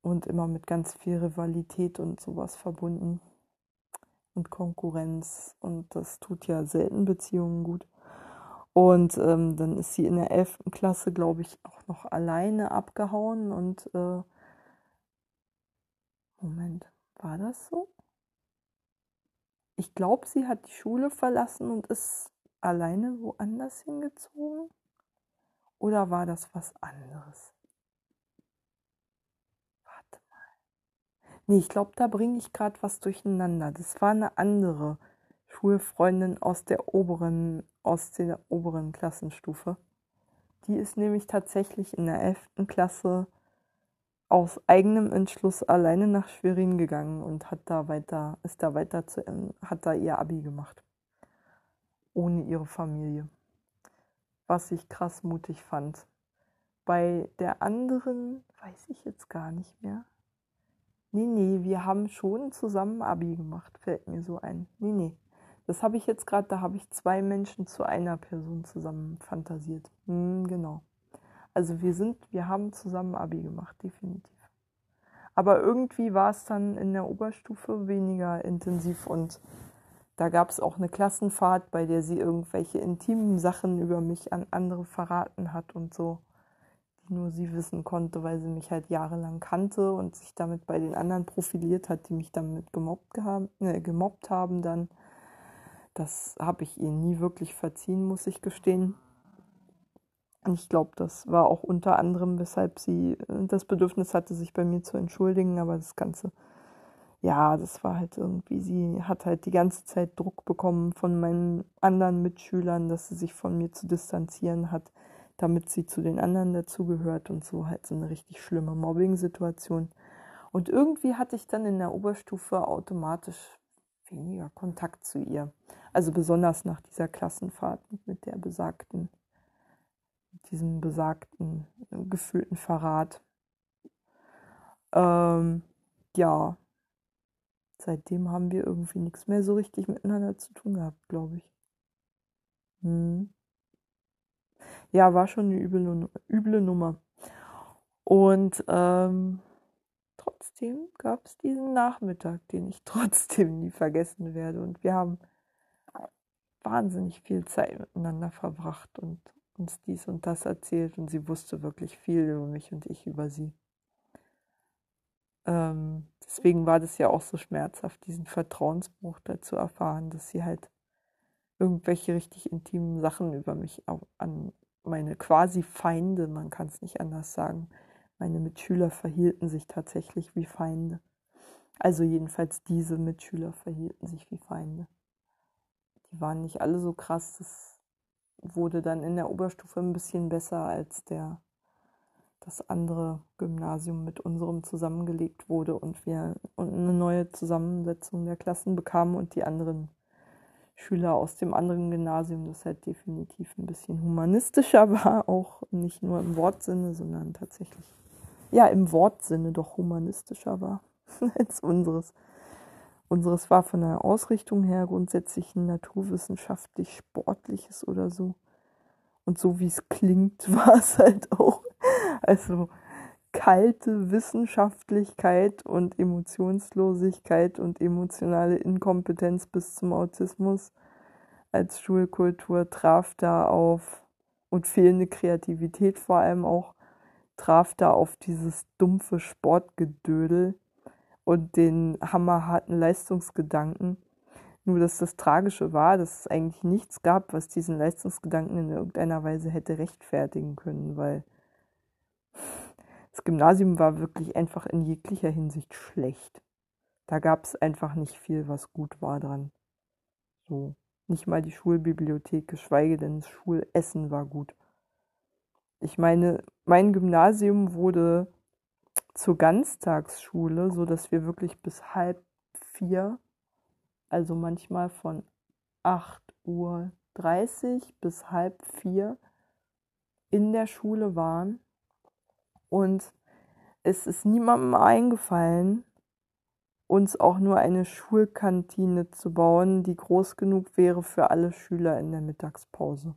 Und immer mit ganz viel Rivalität und sowas verbunden. Und Konkurrenz. Und das tut ja selten Beziehungen gut. Und ähm, dann ist sie in der 11. Klasse, glaube ich, auch noch alleine abgehauen. Und äh, Moment, war das so? Ich glaube, sie hat die Schule verlassen und ist alleine woanders hingezogen. Oder war das was anderes? Warte mal. Nee, ich glaube, da bringe ich gerade was durcheinander. Das war eine andere Schulfreundin aus der oberen aus der oberen Klassenstufe. Die ist nämlich tatsächlich in der 11. Klasse aus eigenem Entschluss alleine nach Schwerin gegangen und hat da weiter, ist da weiter zu, hat da ihr Abi gemacht. Ohne ihre Familie. Was ich krass mutig fand. Bei der anderen weiß ich jetzt gar nicht mehr. Nee, nee, wir haben schon zusammen Abi gemacht, fällt mir so ein. Nee, nee. Das habe ich jetzt gerade, da habe ich zwei Menschen zu einer Person zusammen fantasiert. Hm, genau. Also wir sind, wir haben zusammen Abi gemacht, definitiv. Aber irgendwie war es dann in der Oberstufe weniger intensiv und da gab es auch eine Klassenfahrt, bei der sie irgendwelche intimen Sachen über mich an andere verraten hat und so, die nur sie wissen konnte, weil sie mich halt jahrelang kannte und sich damit bei den anderen profiliert hat, die mich damit gemobbt, haben, äh, gemobbt haben dann. Das habe ich ihr nie wirklich verziehen, muss ich gestehen. Und ich glaube, das war auch unter anderem, weshalb sie äh, das Bedürfnis hatte, sich bei mir zu entschuldigen. Aber das Ganze, ja, das war halt irgendwie, sie hat halt die ganze Zeit Druck bekommen von meinen anderen Mitschülern, dass sie sich von mir zu distanzieren hat, damit sie zu den anderen dazugehört und so halt so eine richtig schlimme Mobbing-Situation. Und irgendwie hatte ich dann in der Oberstufe automatisch weniger Kontakt zu ihr. Also besonders nach dieser Klassenfahrt mit der besagten, diesem besagten äh, gefühlten Verrat. Ähm, ja, seitdem haben wir irgendwie nichts mehr so richtig miteinander zu tun gehabt, glaube ich. Hm. Ja, war schon eine üble, üble Nummer. Und ähm, trotzdem gab es diesen Nachmittag, den ich trotzdem nie vergessen werde. Und wir haben wahnsinnig viel Zeit miteinander verbracht und uns dies und das erzählt und sie wusste wirklich viel über mich und ich über sie. Ähm, deswegen war das ja auch so schmerzhaft, diesen Vertrauensbruch dazu erfahren, dass sie halt irgendwelche richtig intimen Sachen über mich an meine quasi Feinde, man kann es nicht anders sagen, meine Mitschüler verhielten sich tatsächlich wie Feinde. Also jedenfalls diese Mitschüler verhielten sich wie Feinde die waren nicht alle so krass. Das wurde dann in der Oberstufe ein bisschen besser, als der das andere Gymnasium mit unserem zusammengelegt wurde und wir eine neue Zusammensetzung der Klassen bekamen und die anderen Schüler aus dem anderen Gymnasium, das halt definitiv ein bisschen humanistischer war, auch nicht nur im Wortsinne, sondern tatsächlich, ja, im Wortsinne doch humanistischer war als unseres. Unseres war von der Ausrichtung her grundsätzlich ein naturwissenschaftlich-sportliches oder so. Und so wie es klingt, war es halt auch. Also kalte Wissenschaftlichkeit und Emotionslosigkeit und emotionale Inkompetenz bis zum Autismus als Schulkultur traf da auf und fehlende Kreativität vor allem auch traf da auf dieses dumpfe Sportgedödel und den hammerharten Leistungsgedanken. Nur dass das Tragische war, dass es eigentlich nichts gab, was diesen Leistungsgedanken in irgendeiner Weise hätte rechtfertigen können, weil das Gymnasium war wirklich einfach in jeglicher Hinsicht schlecht. Da gab es einfach nicht viel, was gut war dran. So. Nicht mal die Schulbibliothek, geschweige denn das Schulessen war gut. Ich meine, mein Gymnasium wurde zur Ganztagsschule, so dass wir wirklich bis halb vier, also manchmal von 8 Uhr 30 bis halb vier in der Schule waren. Und es ist niemandem eingefallen, uns auch nur eine Schulkantine zu bauen, die groß genug wäre für alle Schüler in der Mittagspause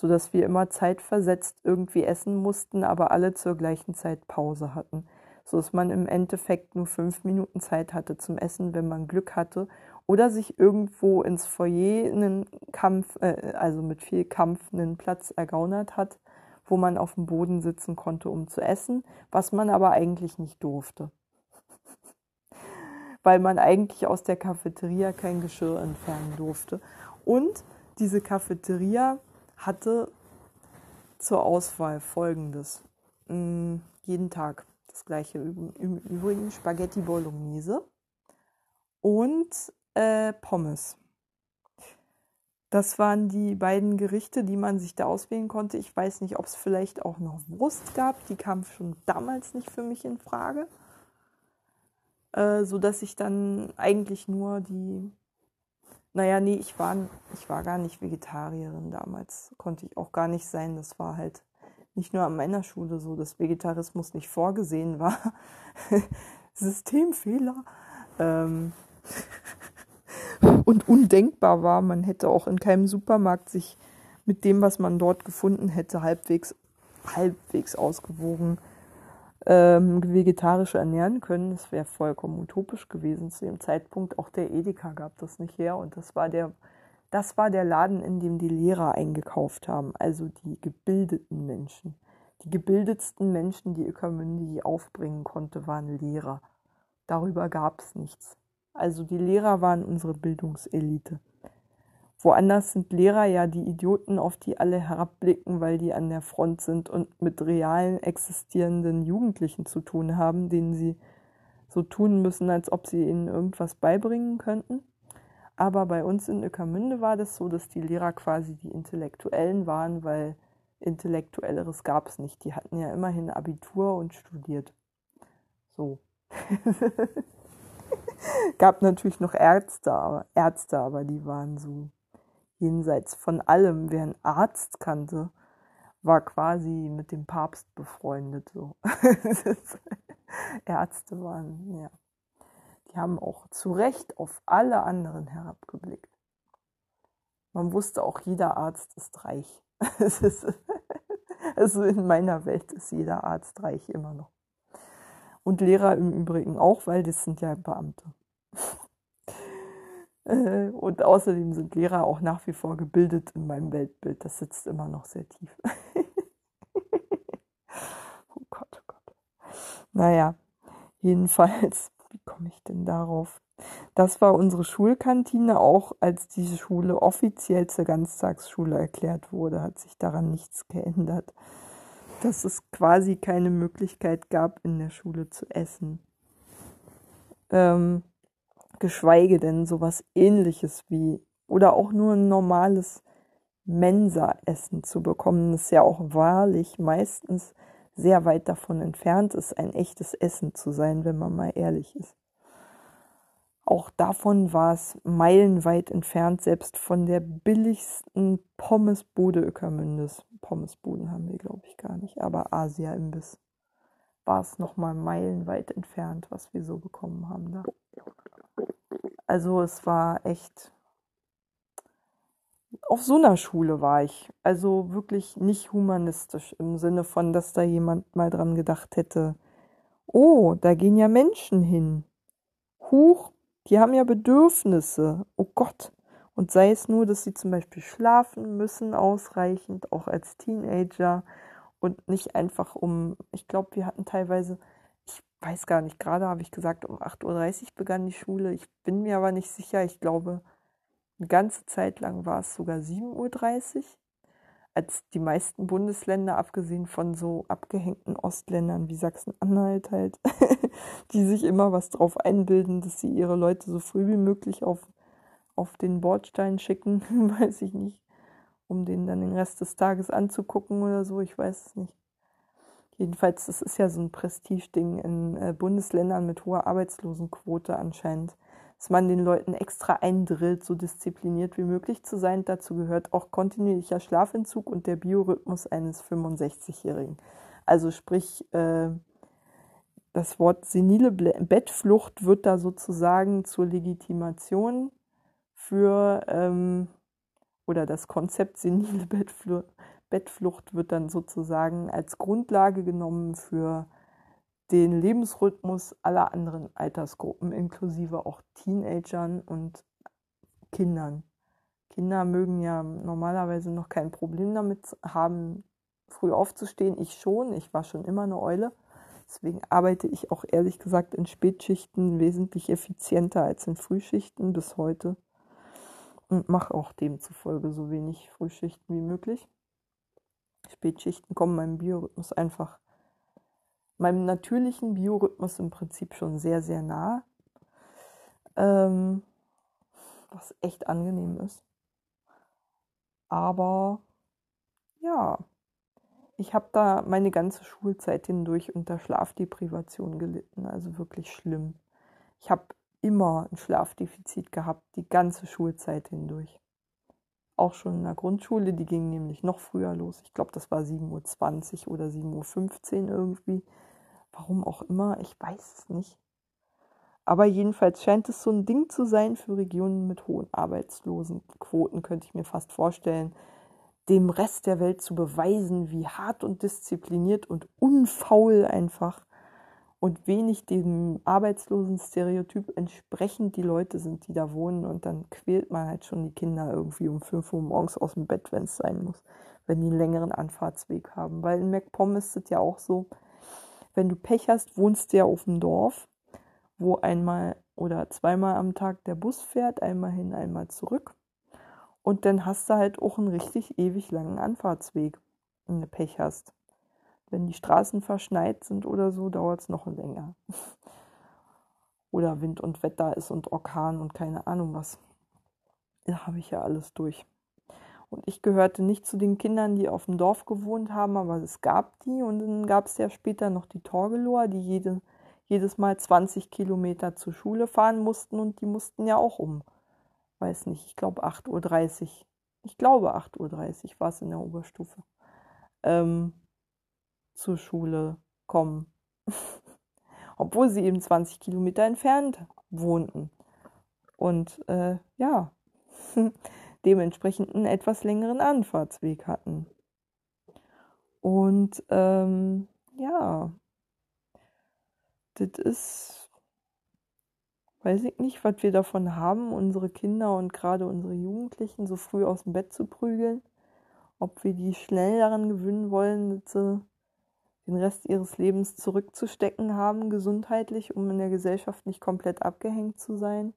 sodass wir immer zeitversetzt irgendwie essen mussten, aber alle zur gleichen Zeit Pause hatten, sodass man im Endeffekt nur fünf Minuten Zeit hatte zum Essen, wenn man Glück hatte, oder sich irgendwo ins Foyer einen Kampf, äh, also mit viel Kampf einen Platz ergaunert hat, wo man auf dem Boden sitzen konnte, um zu essen, was man aber eigentlich nicht durfte. Weil man eigentlich aus der Cafeteria kein Geschirr entfernen durfte. Und diese Cafeteria hatte zur Auswahl folgendes. Mm, jeden Tag das gleiche. Im Übrigen Spaghetti Bolognese und äh, Pommes. Das waren die beiden Gerichte, die man sich da auswählen konnte. Ich weiß nicht, ob es vielleicht auch noch Wurst gab. Die kam schon damals nicht für mich in Frage. Äh, so dass ich dann eigentlich nur die naja, nee, ich war, ich war gar nicht Vegetarierin damals. Konnte ich auch gar nicht sein. Das war halt nicht nur an meiner Schule so, dass Vegetarismus nicht vorgesehen war. Systemfehler. Ähm und undenkbar war. Man hätte auch in keinem Supermarkt sich mit dem, was man dort gefunden hätte, halbwegs, halbwegs ausgewogen ähm, vegetarisch ernähren können. Das wäre vollkommen utopisch gewesen zu dem Zeitpunkt. Auch der Edeka gab das nicht her und das war der, das war der Laden, in dem die Lehrer eingekauft haben, also die gebildeten Menschen. Die gebildetsten Menschen, die Ökermünde je aufbringen konnte, waren Lehrer. Darüber gab es nichts. Also die Lehrer waren unsere Bildungselite. Woanders sind Lehrer ja die Idioten, auf die alle herabblicken, weil die an der Front sind und mit realen existierenden Jugendlichen zu tun haben, denen sie so tun müssen, als ob sie ihnen irgendwas beibringen könnten. Aber bei uns in Öckermünde war das so, dass die Lehrer quasi die Intellektuellen waren, weil Intellektuelleres gab es nicht. Die hatten ja immerhin Abitur und studiert. So. gab natürlich noch Ärzte, aber Ärzte, aber die waren so jenseits von allem. Wer einen Arzt kannte, war quasi mit dem Papst befreundet. So. Ärzte waren, ja. Die haben auch zu Recht auf alle anderen herabgeblickt. Man wusste auch, jeder Arzt ist reich. also in meiner Welt ist jeder Arzt reich immer noch. Und Lehrer im Übrigen auch, weil das sind ja Beamte. Äh, und außerdem sind Lehrer auch nach wie vor gebildet in meinem Weltbild. Das sitzt immer noch sehr tief. oh Gott, oh Gott. Naja, jedenfalls, wie komme ich denn darauf? Das war unsere Schulkantine, auch als diese Schule offiziell zur Ganztagsschule erklärt wurde, hat sich daran nichts geändert. Dass es quasi keine Möglichkeit gab, in der Schule zu essen. Ähm, geschweige denn sowas ähnliches wie oder auch nur ein normales Mensa-Essen zu bekommen, das ja auch wahrlich meistens sehr weit davon entfernt ist, ein echtes Essen zu sein, wenn man mal ehrlich ist. Auch davon war es meilenweit entfernt, selbst von der billigsten Pommesbude Öckermündes. Pommesbuden haben wir, glaube ich, gar nicht, aber Asia-Imbiss war es nochmal meilenweit entfernt, was wir so bekommen haben da. Also es war echt auf so einer Schule war ich. Also wirklich nicht humanistisch im Sinne von, dass da jemand mal dran gedacht hätte, oh, da gehen ja Menschen hin. Huch, die haben ja Bedürfnisse. Oh Gott. Und sei es nur, dass sie zum Beispiel schlafen müssen ausreichend, auch als Teenager und nicht einfach um, ich glaube, wir hatten teilweise, weiß gar nicht, gerade habe ich gesagt, um 8.30 Uhr begann die Schule. Ich bin mir aber nicht sicher. Ich glaube, eine ganze Zeit lang war es sogar 7.30 Uhr, als die meisten Bundesländer, abgesehen von so abgehängten Ostländern wie Sachsen-Anhalt halt, die sich immer was drauf einbilden, dass sie ihre Leute so früh wie möglich auf, auf den Bordstein schicken, weiß ich nicht, um den dann den Rest des Tages anzugucken oder so, ich weiß es nicht. Jedenfalls, das ist ja so ein Prestigeding in äh, Bundesländern mit hoher Arbeitslosenquote anscheinend dass man den Leuten extra eindrillt, so diszipliniert wie möglich zu sein. Dazu gehört auch kontinuierlicher Schlafentzug und der Biorhythmus eines 65-Jährigen. Also sprich, äh, das Wort senile Bettflucht wird da sozusagen zur Legitimation für, ähm, oder das Konzept senile Bettflucht wird dann sozusagen als Grundlage genommen für den Lebensrhythmus aller anderen Altersgruppen, inklusive auch Teenagern und Kindern. Kinder mögen ja normalerweise noch kein Problem damit haben, früh aufzustehen. Ich schon, ich war schon immer eine Eule. Deswegen arbeite ich auch ehrlich gesagt in Spätschichten wesentlich effizienter als in Frühschichten bis heute und mache auch demzufolge so wenig Frühschichten wie möglich. Spätschichten kommen meinem Biorhythmus einfach meinem natürlichen Biorhythmus im Prinzip schon sehr, sehr nah. Ähm, was echt angenehm ist. Aber ja, ich habe da meine ganze Schulzeit hindurch unter Schlafdeprivation gelitten, also wirklich schlimm. Ich habe immer ein Schlafdefizit gehabt, die ganze Schulzeit hindurch. Auch schon in der Grundschule, die ging nämlich noch früher los. Ich glaube, das war 7.20 Uhr oder 7.15 Uhr irgendwie. Warum auch immer, ich weiß es nicht. Aber jedenfalls scheint es so ein Ding zu sein für Regionen mit hohen Arbeitslosenquoten, könnte ich mir fast vorstellen, dem Rest der Welt zu beweisen, wie hart und diszipliniert und unfaul einfach und wenig dem arbeitslosen Stereotyp entsprechend die Leute sind, die da wohnen. Und dann quält man halt schon die Kinder irgendwie um 5 Uhr morgens aus dem Bett, wenn es sein muss, wenn die einen längeren Anfahrtsweg haben. Weil in MacPom ist es ja auch so, wenn du Pech hast, wohnst du ja auf dem Dorf, wo einmal oder zweimal am Tag der Bus fährt, einmal hin, einmal zurück. Und dann hast du halt auch einen richtig ewig langen Anfahrtsweg, wenn du Pech hast. Wenn die Straßen verschneit sind oder so, dauert es noch länger. oder Wind und Wetter ist und Orkan und keine Ahnung was. Da habe ich ja alles durch. Und ich gehörte nicht zu den Kindern, die auf dem Dorf gewohnt haben, aber es gab die. Und dann gab es ja später noch die Torgelower, die jede, jedes Mal 20 Kilometer zur Schule fahren mussten. Und die mussten ja auch um, weiß nicht, ich glaube 8.30 Uhr. Ich glaube 8.30 Uhr war es in der Oberstufe. Ähm, zur Schule kommen. Obwohl sie eben 20 Kilometer entfernt wohnten. Und äh, ja. dementsprechend einen etwas längeren Anfahrtsweg hatten. Und ähm, ja, das ist, weiß ich nicht, was wir davon haben, unsere Kinder und gerade unsere Jugendlichen so früh aus dem Bett zu prügeln. Ob wir die schnell daran gewöhnen wollen, dass sie den Rest ihres Lebens zurückzustecken haben, gesundheitlich, um in der Gesellschaft nicht komplett abgehängt zu sein.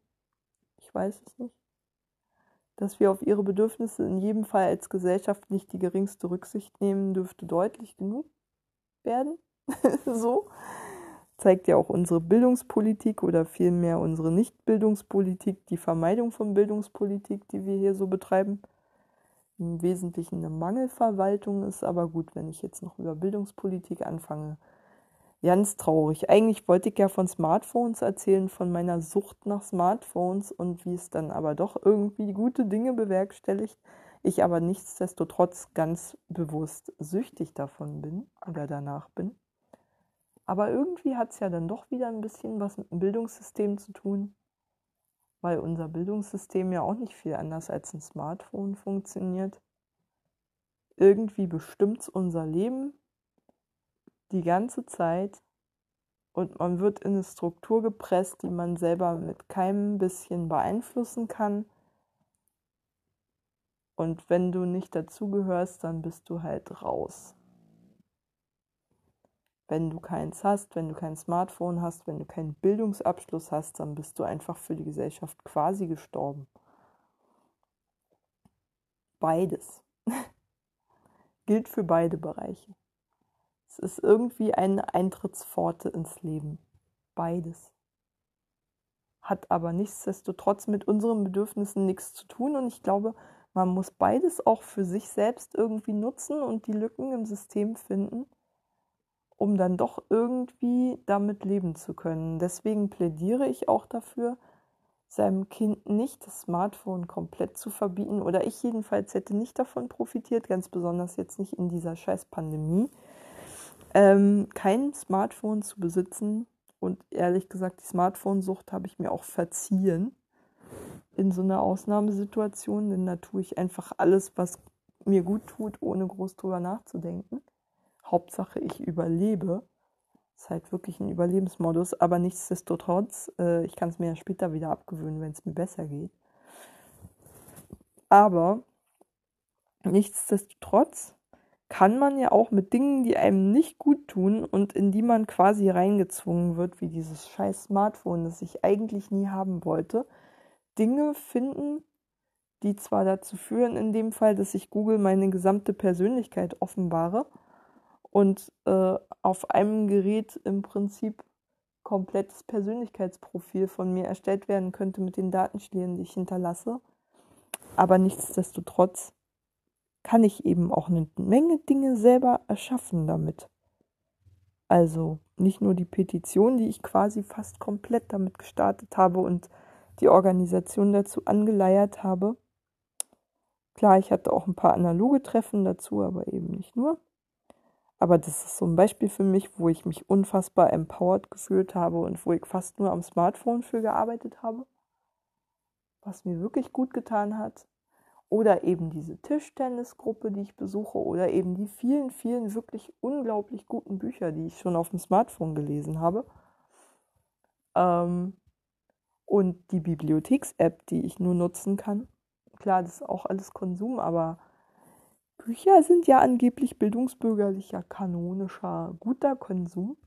Ich weiß es nicht dass wir auf ihre Bedürfnisse in jedem Fall als Gesellschaft nicht die geringste Rücksicht nehmen, dürfte deutlich genug werden. so zeigt ja auch unsere Bildungspolitik oder vielmehr unsere Nichtbildungspolitik, die Vermeidung von Bildungspolitik, die wir hier so betreiben. Im Wesentlichen eine Mangelverwaltung ist aber gut, wenn ich jetzt noch über Bildungspolitik anfange, ganz traurig. Eigentlich wollte ich ja von Smartphones erzählen, von meiner Sucht nach Smartphones und wie es dann aber doch irgendwie gute Dinge bewerkstelligt. Ich aber nichtsdestotrotz ganz bewusst süchtig davon bin oder danach bin. Aber irgendwie hat es ja dann doch wieder ein bisschen was mit dem Bildungssystem zu tun. Weil unser Bildungssystem ja auch nicht viel anders als ein Smartphone funktioniert. Irgendwie bestimmt unser Leben die ganze Zeit und man wird in eine Struktur gepresst, die man selber mit keinem bisschen beeinflussen kann. Und wenn du nicht dazugehörst, dann bist du halt raus. Wenn du keins hast, wenn du kein Smartphone hast, wenn du keinen Bildungsabschluss hast, dann bist du einfach für die Gesellschaft quasi gestorben. Beides. Gilt für beide Bereiche. Es ist irgendwie eine Eintrittspforte ins Leben. Beides. Hat aber nichtsdestotrotz mit unseren Bedürfnissen nichts zu tun und ich glaube, man muss beides auch für sich selbst irgendwie nutzen und die Lücken im System finden, um dann doch irgendwie damit leben zu können. Deswegen plädiere ich auch dafür, seinem Kind nicht das Smartphone komplett zu verbieten. Oder ich jedenfalls hätte nicht davon profitiert, ganz besonders jetzt nicht in dieser scheiß Pandemie ähm, kein Smartphone zu besitzen. Und ehrlich gesagt, die Smartphone-Sucht habe ich mir auch verziehen in so einer Ausnahmesituation, denn da tue ich einfach alles, was mir gut tut, ohne groß drüber nachzudenken. Hauptsache, ich überlebe. Ist halt wirklich ein Überlebensmodus, aber nichtsdestotrotz, äh, ich kann es mir ja später wieder abgewöhnen, wenn es mir besser geht. Aber nichtsdestotrotz kann man ja auch mit Dingen, die einem nicht gut tun und in die man quasi reingezwungen wird, wie dieses scheiß Smartphone, das ich eigentlich nie haben wollte, Dinge finden, die zwar dazu führen, in dem Fall, dass ich Google meine gesamte Persönlichkeit offenbare und äh, auf einem Gerät im Prinzip komplettes Persönlichkeitsprofil von mir erstellt werden könnte mit den Datenschlägen, die ich hinterlasse. Aber nichtsdestotrotz kann ich eben auch eine Menge Dinge selber erschaffen damit. Also nicht nur die Petition, die ich quasi fast komplett damit gestartet habe und die Organisation dazu angeleiert habe. Klar, ich hatte auch ein paar analoge Treffen dazu, aber eben nicht nur. Aber das ist so ein Beispiel für mich, wo ich mich unfassbar empowered gefühlt habe und wo ich fast nur am Smartphone für gearbeitet habe. Was mir wirklich gut getan hat, oder eben diese Tischtennisgruppe, die ich besuche oder eben die vielen, vielen wirklich unglaublich guten Bücher, die ich schon auf dem Smartphone gelesen habe. Ähm, und die Bibliotheks-App, die ich nur nutzen kann. Klar, das ist auch alles Konsum, aber Bücher sind ja angeblich bildungsbürgerlicher, kanonischer, guter Konsum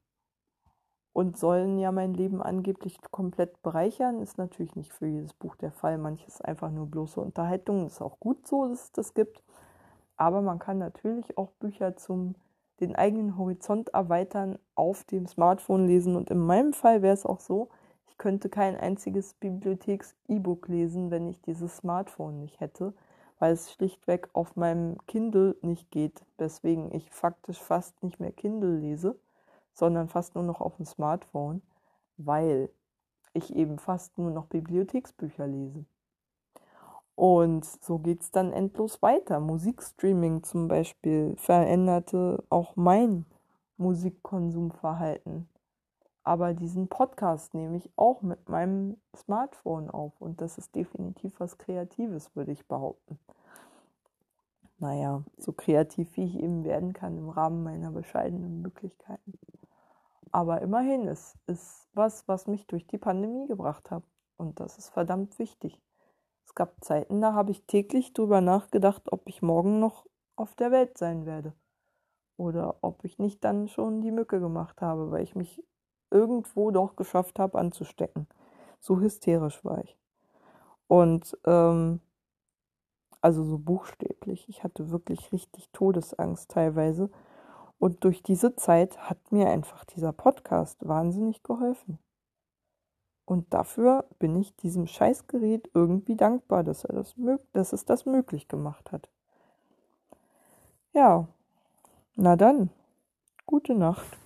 und sollen ja mein Leben angeblich komplett bereichern. Ist natürlich nicht für jedes Buch der Fall. Manches einfach nur bloße Unterhaltung. Ist auch gut so, dass es das gibt. Aber man kann natürlich auch Bücher zum den eigenen Horizont erweitern auf dem Smartphone lesen. Und in meinem Fall wäre es auch so, ich könnte kein einziges Bibliotheks-E-Book lesen, wenn ich dieses Smartphone nicht hätte, weil es schlichtweg auf meinem Kindle nicht geht, weswegen ich faktisch fast nicht mehr Kindle lese sondern fast nur noch auf dem Smartphone, weil ich eben fast nur noch Bibliotheksbücher lese. Und so geht es dann endlos weiter. Musikstreaming zum Beispiel veränderte auch mein Musikkonsumverhalten. Aber diesen Podcast nehme ich auch mit meinem Smartphone auf. Und das ist definitiv was Kreatives, würde ich behaupten. Naja, so kreativ wie ich eben werden kann im Rahmen meiner bescheidenen Möglichkeiten. Aber immerhin, es ist was, was mich durch die Pandemie gebracht hat. Und das ist verdammt wichtig. Es gab Zeiten, da habe ich täglich darüber nachgedacht, ob ich morgen noch auf der Welt sein werde. Oder ob ich nicht dann schon die Mücke gemacht habe, weil ich mich irgendwo doch geschafft habe anzustecken. So hysterisch war ich. Und ähm, also so buchstäblich. Ich hatte wirklich richtig Todesangst teilweise. Und durch diese Zeit hat mir einfach dieser Podcast wahnsinnig geholfen. Und dafür bin ich diesem Scheißgerät irgendwie dankbar, dass, er das, dass es das möglich gemacht hat. Ja, na dann, gute Nacht.